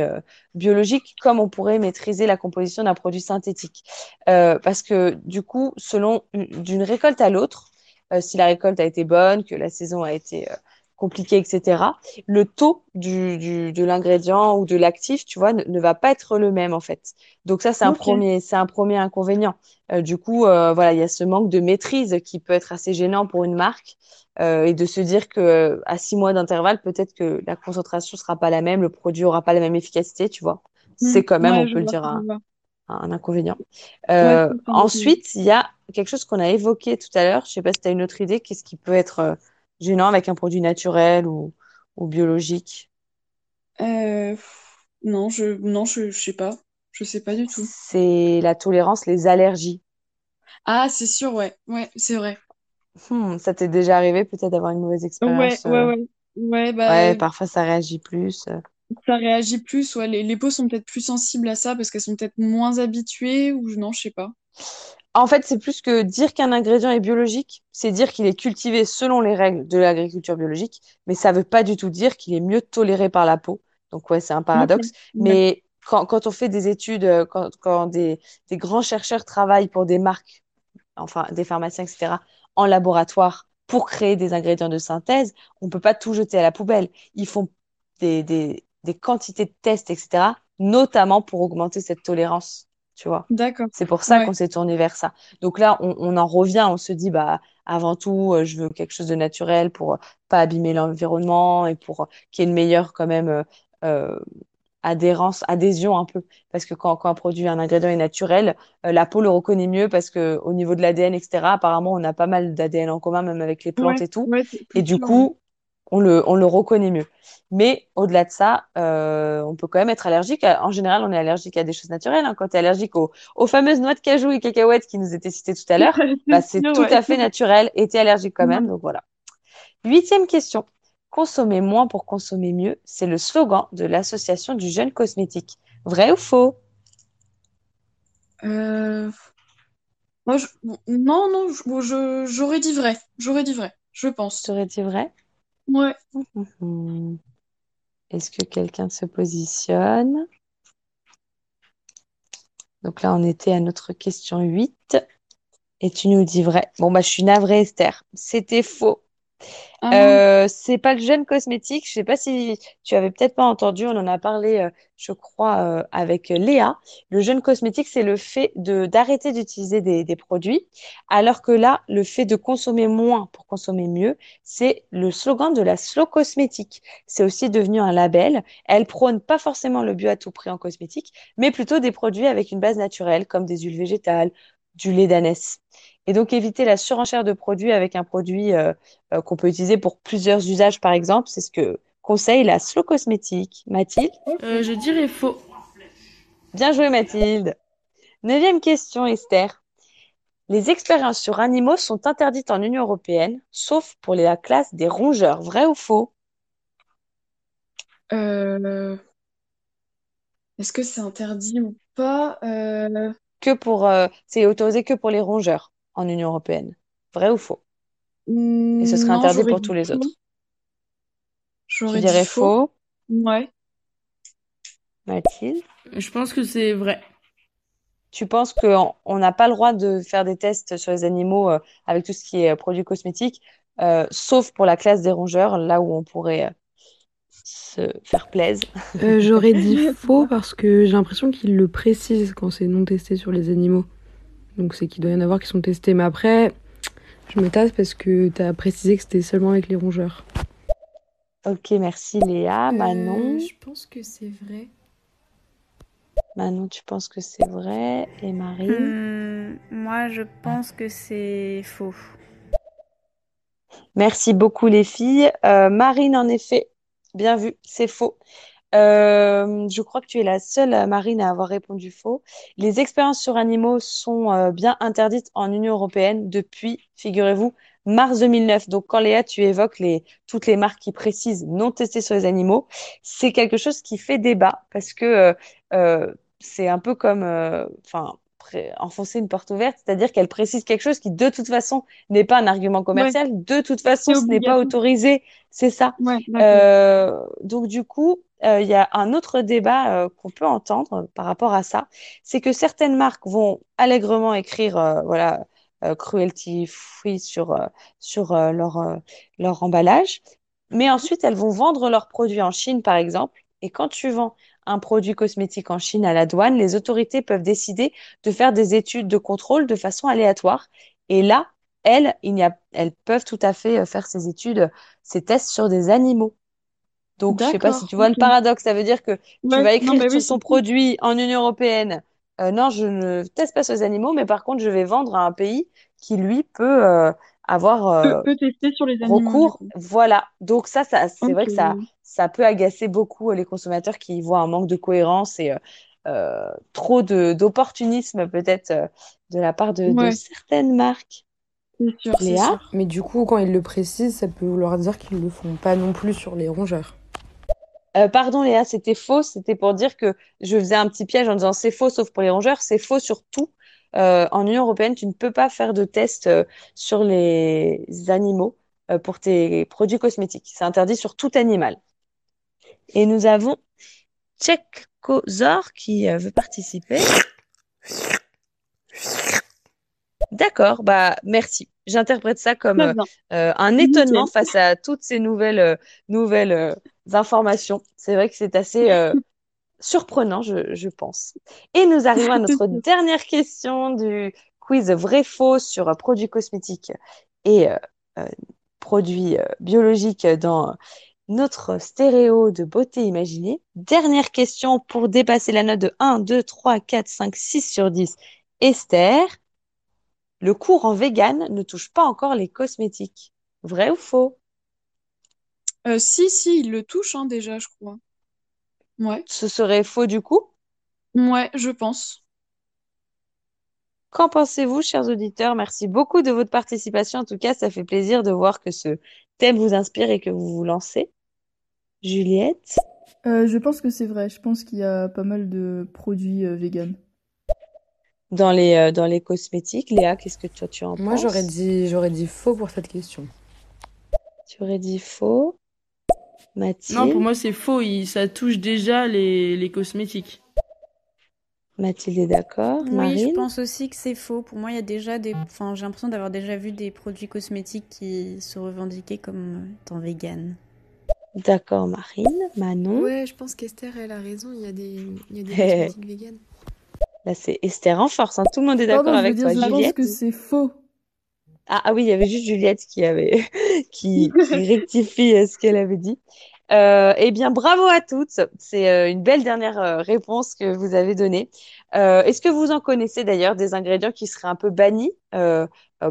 biologique comme on pourrait maîtriser la composition d'un produit synthétique. parce que du coup, selon d'une récolte à l'autre, si la récolte a été bonne, que la saison a été euh, compliquée, etc., le taux du, de l'ingrédient ou de l'actif, tu vois, ne, va pas être le même en fait. Donc ça, c'est un premier, c'est un premier inconvénient. Euh, du coup, voilà, il y a ce manque de maîtrise qui peut être assez gênant pour une marque et de se dire que à six mois d'intervalle, peut-être que la concentration sera pas la même, le produit aura pas la même efficacité, tu vois. Mmh. C'est quand même, on peut le dire, un inconvénient. Euh, ensuite, il y a quelque chose qu'on a évoqué tout à l'heure. Je sais pas si tu as une autre idée. Qu'est-ce qui peut être euh, gênant avec un produit naturel ou, ou biologique? Euh, Non, je non, je, je sais pas. Je sais pas du tout. C'est la tolérance, les allergies. Ah, c'est sûr, ouais. Ouais, c'est vrai. Hmm, ça t'est déjà arrivé peut-être d'avoir une mauvaise expérience ouais, ouais. Ouais, Ouais, bah, parfois ça réagit plus. Ça réagit plus. Ouais. Les, les peaux sont peut-être plus sensibles à ça parce qu'elles sont peut-être moins habituées ou non, je sais pas. En fait, c'est plus que dire qu'un ingrédient est biologique, c'est dire qu'il est cultivé selon les règles de l'agriculture biologique, mais ça veut pas du tout dire qu'il est mieux toléré par la peau. Donc ouais, c'est un paradoxe. Mais quand, quand on fait des études, euh, quand, quand des, des grands chercheurs travaillent pour des marques, enfin des pharmaciens, etc., en laboratoire pour créer des ingrédients de synthèse, on peut pas tout jeter à la poubelle. Ils font des, des, des quantités de tests, etc., notamment pour augmenter cette tolérance, tu vois. D'accord. C'est pour ça Ouais. qu'on s'est tourné vers ça. Donc là, on, on en revient, on se dit, bah, avant tout, euh, je veux quelque chose de naturel pour euh, pas abîmer l'environnement et pour euh, qu'il y ait une meilleure quand même euh, adhérence, adhésion un peu. Parce que quand, quand un produit, un ingrédient est naturel, euh, la peau le reconnaît mieux parce que au niveau de l'ADN, etc., apparemment, on a pas mal d'ADN en commun, même avec les plantes Ouais, et tout. ouais, Et du coup, on le, on le reconnaît mieux. Mais au-delà de ça, euh, on peut quand même être allergique. à- En général, on est allergique à des choses naturelles. hein. Quand tu es allergique aux, aux fameuses noix de cajou et cacahuètes qui nous étaient citées tout à l'heure, bah, C'est sûr, tout ouais. à fait naturel et tu es allergique quand même. Ouais. Donc voilà. Huitième question. Consommer moins pour consommer mieux, c'est le slogan de l'association du jeune cosmétique. Vrai ou faux? Euh, moi, je- Non, non, j'aurais dit vrai. J'aurais dit vrai, je pense. T'aurais dit vrai? Ouais. Mhm. Est-ce que quelqu'un se positionne? Donc là, on était à notre question 8 et tu nous dis vrai. Bon, bah, je suis navrée, Esther. C'était faux. Ah. Euh, c'est pas le jeune cosmétique. Je sais pas si tu avais peut-être pas entendu. On en a parlé, euh, je crois, euh, avec Léa. Le jeune cosmétique, c'est le fait de d'arrêter d'utiliser des, des produits, alors que là, le fait de consommer moins pour consommer mieux, c'est le slogan de la slow cosmétique. C'est aussi devenu un label. Elle prône pas forcément le bio à tout prix en cosmétique, mais plutôt des produits avec une base naturelle, comme des huiles végétales, du lait d'ânesse. Et donc éviter la surenchère de produits avec un produit euh, euh, qu'on peut utiliser pour plusieurs usages, par exemple. C'est ce que conseille la Slow Cosmétique. Mathilde? Euh, je dirais faux. Bien joué, Mathilde. Neuvième question, Esther. Les expériences sur animaux sont interdites en Union européenne, sauf pour la classe des rongeurs. Vrai ou faux? Euh, Est-ce que c'est interdit ou pas? Euh, Que pour, euh, c'est autorisé que pour les rongeurs en Union européenne. Vrai ou faux? Et ce serait Non, interdit pour tous les faux. autres. Tu J'aurais dit dirais faux. faux, Ouais. Mathilde? Je pense que c'est vrai. Tu penses qu'on on n'a pas le droit de faire des tests sur les animaux euh, avec tout ce qui est euh, produits cosmétiques, euh, sauf pour la classe des rongeurs, là où on pourrait euh, se faire plaisir? Euh, j'aurais dit faux parce que j'ai l'impression qu'ils le précisent quand c'est non testé sur les animaux. Donc c'est qu'il doit y en avoir qui sont testés. Mais après, je me tasse parce que tu as précisé que c'était seulement avec les rongeurs. Ok, merci Léa. Manon, Euh, je pense que c'est vrai. Manon, tu penses que c'est vrai? Et Marine? Hmm, moi, je pense que c'est faux. Merci beaucoup les filles. Euh, Marine, en effet, bien vu, c'est faux. Euh, je crois que tu es la seule, euh, Marine, à avoir répondu faux. Les expériences sur animaux sont euh, bien interdites en Union européenne depuis, figurez-vous, mars 2009. Donc, quand Léa, tu évoques les, toutes les marques qui précisent non testées sur les animaux, c'est quelque chose qui fait débat parce que euh, c'est un peu comme, enfin, enfoncer une porte ouverte, c'est-à-dire qu'elle précise quelque chose qui, de toute façon, n'est pas un argument Ouais, commercial. De toute façon, ce n'est pas autorisé. C'est ça. Ouais. Euh, donc du coup, euh, il y a un autre débat euh, qu'on peut entendre par rapport à ça, c'est que certaines marques vont allègrement écrire voilà cruelty free sur sur leur leur emballage, mais ensuite elles vont vendre leurs produits en Chine par exemple. Et quand tu vends un produit cosmétique en Chine à la douane, les autorités peuvent décider de faire des études de contrôle de façon aléatoire. Et là, elles, il y a, elles peuvent tout à fait euh, faire ces études ces tests sur des animaux. Donc, je sais pas si tu vois le paradoxe. Ça veut dire que tu vas non, écrire mais sur oui, ton produit en Union européenne, euh, non, je ne teste pas sur les animaux, mais par contre, je vais vendre à un pays qui, lui, peut euh, avoir peut, euh, peut tester sur les animaux, recours. Voilà. Donc ça, ça c'est vrai que ça, ça peut agacer beaucoup euh, les consommateurs qui voient un manque de cohérence et euh, trop d'opportunisme peut-être de la part de, certaines marques. Sûr, Léa, mais du coup, quand ils le précisent, ça peut vouloir dire qu'ils le font pas non plus sur les rongeurs. pardon Léa, c'était faux. C'était pour dire que je faisais un petit piège en disant c'est faux sauf pour les rongeurs. C'est faux sur tout. En Union européenne, tu ne peux pas faire de tests sur les animaux pour tes produits cosmétiques. C'est interdit sur tout animal. Et nous avons Zor qui veut participer. D'accord, bah merci. J'interprète ça comme euh, euh, un étonnement face à toutes ces nouvelles, euh, nouvelles informations. C'est vrai que c'est assez surprenant, je, je, pense. Et nous arrivons à notre dernière question du quiz vrai-faux sur produits cosmétiques et produits biologiques dans notre stéréo de beauté imaginée. Dernière question pour dépasser la note de 1, 2, 3, 4, 5, 6 sur 10. Esther, le cours en vegan ne touche pas encore les cosmétiques. Vrai ou faux? Euh, Si, si, il le touche hein, déjà, je crois. Ouais. Ce serait faux du coup? Ouais, je pense. Qu'en pensez-vous, chers auditeurs? Merci beaucoup de votre participation. En tout cas, ça fait plaisir de voir que ce thème vous inspire et que vous vous lancez. Juliette? Euh, Je pense que c'est vrai. Je pense qu'il y a pas mal de produits euh, vegan. Dans les, euh, dans les cosmétiques, Léa, qu'est-ce que toi tu en penses Moi, j'aurais dit, j'aurais dit faux pour cette question. Tu aurais dit faux Mathilde Non, pour moi, c'est faux. ça touche déjà les, les cosmétiques. Mathilde est d'accord. Oui, je pense aussi que c'est faux. Pour moi, il y a déjà des. Enfin, j'ai l'impression d'avoir déjà vu des produits cosmétiques qui se revendiquaient comme étant vegan. D'accord, Marine. Manon Ouais, je pense qu'Esther, elle a raison. Il y a des, il y a des cosmétiques vegan. Là, c'est Esther en force. Hein. Tout le monde est d'accord avec toi, Juliette. Je pense que c'est faux. Ah, ah, oui, il y avait juste Juliette qui avait qui, rectifie euh, ce qu'elle avait dit. Euh, eh bien, bravo à toutes. C'est euh, une belle dernière euh, réponse que vous avez donnée. Est-ce que vous en connaissez d'ailleurs des ingrédients qui seraient un peu bannis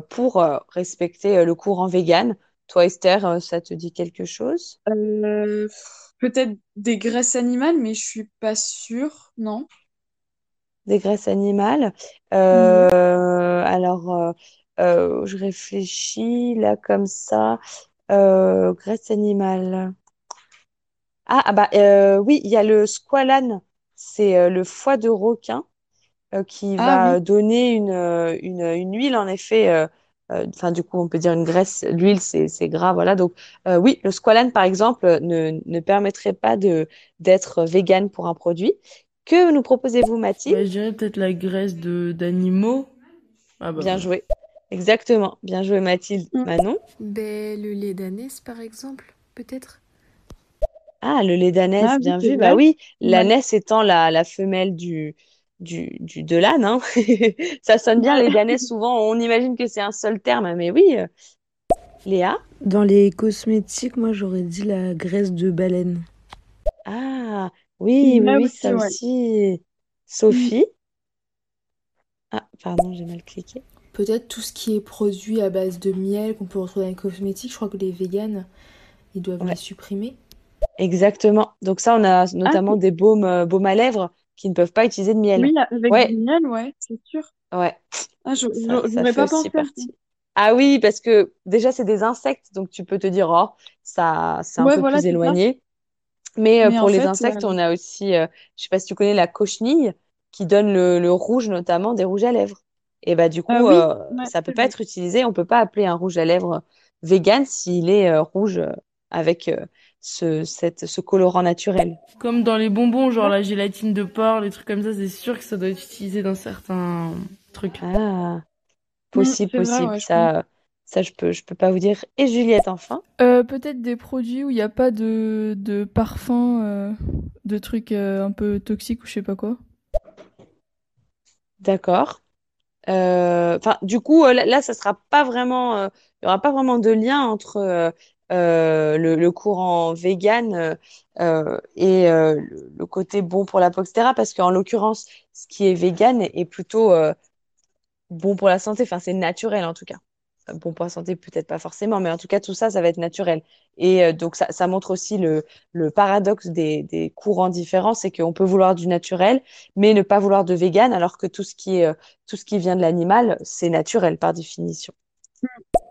pour respecter le courant vegan? Toi, Esther, ça te dit quelque chose? Peut-être des graisses animales, mais je suis pas sûre, non des graisses animales. Alors, euh, euh, je réfléchis là comme ça. graisse animale. Ah, ah bah oui, il y a le squalane, c'est le foie de requin qui ah va donner une, une, une, huile en effet. Enfin, du coup, on peut dire une graisse. L'huile, c'est gras, voilà. Donc, oui, le squalane, par exemple, ne, ne permettrait pas de d'être vegan pour un produit. Que nous proposez-vous, Mathilde? Bah, Je dirais peut-être la graisse de d'animaux. Ah bah, bien joué. Exactement. Bien joué, Mathilde. Mm. Manon ben, Le lait d'ânesse, par exemple, peut-être Ah, le lait d'ânesse, ah, bien vu. Bah oui, l'ânesse étant la, la, femelle du, du, du de l'âne. Hein. Ça sonne bien, lait d'ânesse. Souvent, on imagine que c'est un seul terme, mais oui. Léa Dans les cosmétiques, moi, j'aurais dit la graisse de baleine. Ah, oui, oui, oui, ça aussi. Sophie? Ah, pardon, j'ai mal cliqué. Peut-être tout ce qui est produit à base de miel qu'on peut retrouver dans les cosmétiques. Je crois que les véganes, ils doivent les supprimer. Exactement. Donc ça, on a ah, notamment des baumes, euh, baumes à lèvres qui ne peuvent pas utiliser de miel. Oui, avec du miel, ouais, c'est sûr. Ouais, Ah, je n'aurais pas pensé Ah oui, parce que déjà, c'est des insectes, donc tu peux te dire, oh, ça, c'est un peu plus éloigné. Mais, euh, pour les insectes, on a aussi, euh, je sais pas si tu connais la cochenille, qui donne le, rouge notamment des rouges à lèvres. Et bah du coup, ah euh, ça peut pas être utilisé. On peut pas appeler un rouge à lèvres vegan s'il est rouge avec ce, cette, ce colorant naturel. Comme dans les bonbons, genre la gélatine de porc, les trucs comme ça, c'est sûr que ça doit être utilisé dans certains trucs. Ah, possible, possible. ça, ça, je peux, je peux pas vous dire. Et Juliette, enfin? Euh, Peut-être des produits où il n'y a pas de, de parfum, euh, de trucs euh, un peu toxiques ou je sais pas quoi. D'accord. Enfin, du coup, là, ça sera pas vraiment, il y aura pas vraiment de lien entre le, courant vegan et le côté bon pour la peau. Parce qu'en l'occurrence, ce qui est vegan est plutôt bon pour la santé. Enfin, c'est naturel en tout cas. Bon pour la santé, peut-être pas forcément, mais en tout cas, tout ça, ça va être naturel. Et donc, ça, ça, montre aussi le, le paradoxe des, des, courants différents, c'est qu'on peut vouloir du naturel, mais ne pas vouloir de vegan, alors que tout ce qui, est, tout ce qui vient de l'animal, c'est naturel par définition.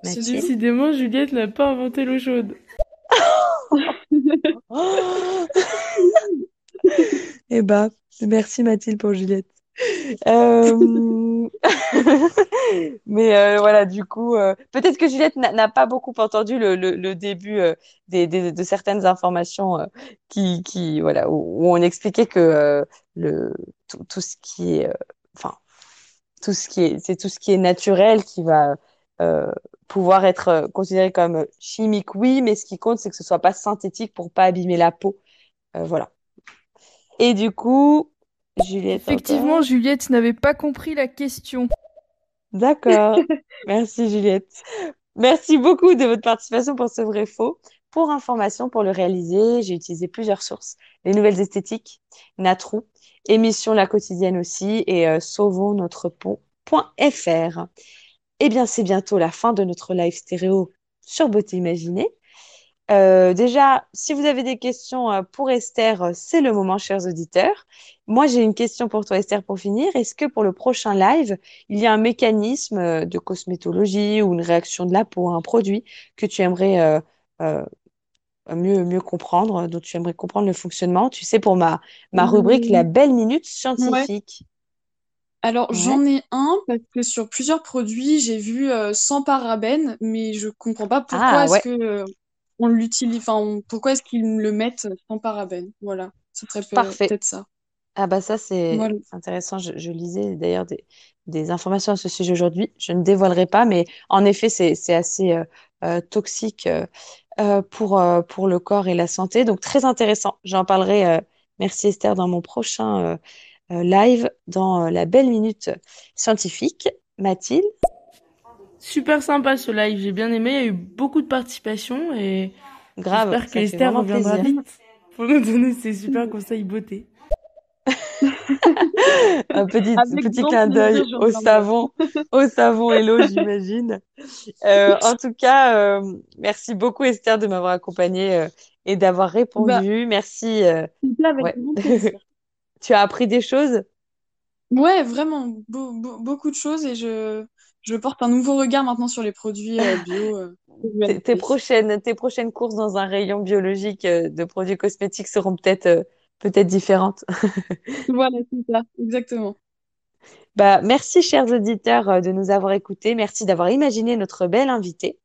Décidément, Juliette n'a pas inventé l'eau chaude. eh ben, merci Mathilde pour Juliette. Euh, mais euh, voilà, du coup, euh, peut-être que Juliette n'a pas beaucoup entendu le, début de certaines informations qui, qui, voilà, où, on expliquait que le, tout, ce qui est, enfin, tout ce qui est, c'est tout ce qui est naturel qui va pouvoir être considéré comme chimique, oui, mais ce qui compte, c'est que ce soit pas synthétique pour pas abîmer la peau. voilà. Et du coup, Juliette. Effectivement, Juliette n'avait pas compris la question. D'accord. Merci Juliette. Merci beaucoup de votre participation pour ce vrai faux. Pour information, pour le réaliser, j'ai utilisé plusieurs sources. Les nouvelles esthétiques, Natrou, émission La Quotidienne aussi et euh, sauvons notre pont.fr. Eh bien, c'est bientôt la fin de notre live stéréo sur Beauté Imaginée. Euh, déjà, si vous avez des questions euh, pour Esther, euh, c'est le moment, chers auditeurs. Moi, j'ai une question pour toi, Esther, pour finir. Est-ce que pour le prochain live, il y a un mécanisme de cosmétologie ou une réaction de la peau à un produit que tu aimerais mieux, mieux comprendre, dont tu aimerais comprendre le fonctionnement? Tu sais, pour ma, ma rubrique, la belle minute scientifique. Alors, j'en ai un parce que sur plusieurs produits, j'ai vu sans parabènes, mais je comprends pas pourquoi ah, est-ce que on l'utilise, enfin, pourquoi est-ce qu'ils le mettent sans parabènes Voilà, ce serait peut-être ça. Ah bah ça c'est intéressant. Je, lisais d'ailleurs des, informations à ce sujet aujourd'hui. Je ne dévoilerai pas, mais en effet c'est assez euh, euh, toxique euh, pour, pour le corps et la santé. Donc très intéressant. J'en parlerai, merci Esther, dans mon prochain live dans la belle minute scientifique. Mathilde? Super sympa ce live, j'ai bien aimé. Il y a eu beaucoup de participation et Grave, j'espère que Esther reviendra vite pour nous donner ses super conseils beauté. un petit, petit clin d'œil au savon, au savon Hello, j'imagine. Euh, en tout cas, euh, merci beaucoup Esther de m'avoir accompagnée euh, et d'avoir répondu. Bah, merci. tu as appris des choses? Ouais, vraiment, beaucoup de choses et je, je porte un nouveau regard maintenant sur les produits euh, bio. Euh, tes, prochaines, tes prochaines courses dans un rayon biologique euh, de produits cosmétiques seront peut-être peut-être différentes. voilà, c'est ça, exactement. Bah, merci, chers auditeurs, de nous avoir écoutés. Merci d'avoir imaginé notre belle invitée.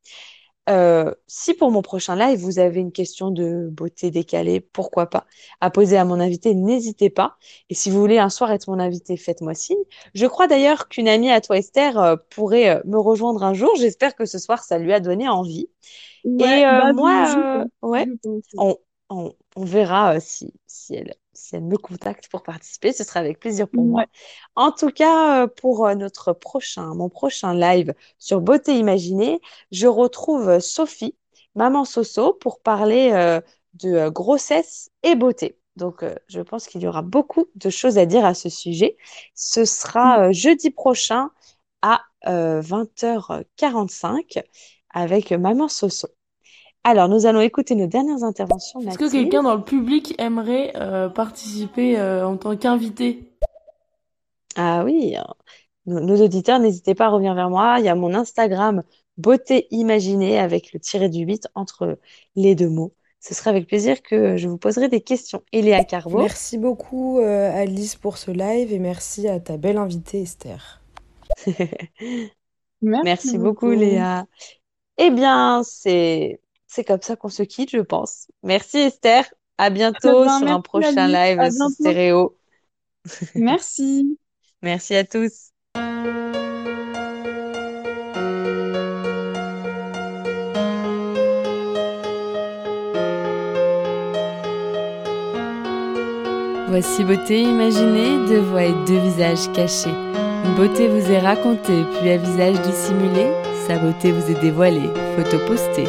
Euh, si pour mon prochain live, vous avez une question de beauté décalée, pourquoi pas, à poser à mon invité, n'hésitez pas. Et si vous voulez un soir être mon invité, faites-moi signe. Je crois d'ailleurs qu'une amie à toi, Esther, euh, pourrait euh, me rejoindre un jour. J'espère que ce soir, ça lui a donné envie. Et bah, moi, ouais, on, on, on, verra si, si elle si elle me contacte pour participer, ce sera avec plaisir pour moi. En tout cas, euh, pour euh, notre prochain, mon prochain live sur Beauté Imaginée, je retrouve Sophie, maman Soso, pour parler euh, de grossesse et beauté. Donc, je pense qu'il y aura beaucoup de choses à dire à ce sujet. Ce sera jeudi prochain à 20h45 avec maman Soso. Alors, nous allons écouter nos dernières interventions. Est-ce que quelqu'un dans le public aimerait euh, participer euh, en tant qu'invité? Ah oui, nos, auditeurs, n'hésitez pas à revenir vers moi. Il y a mon Instagram Beauté Imaginée avec le tiré du 8 entre les deux mots. Ce sera avec plaisir que je vous poserai des questions. Eléa Carbo. Merci beaucoup euh, Alice pour ce live et merci à ta belle invitée Esther. merci, beaucoup Léa. Eh bien, c'est c'est comme ça qu'on se quitte, je pense. Merci Esther. À bientôt sur un prochain live sur Stéréo. Merci. Merci à tous. Voici beauté imaginée, deux voix et deux visages cachés. Une beauté vous est racontée, puis un visage dissimulé, sa beauté vous est dévoilée, photo postée.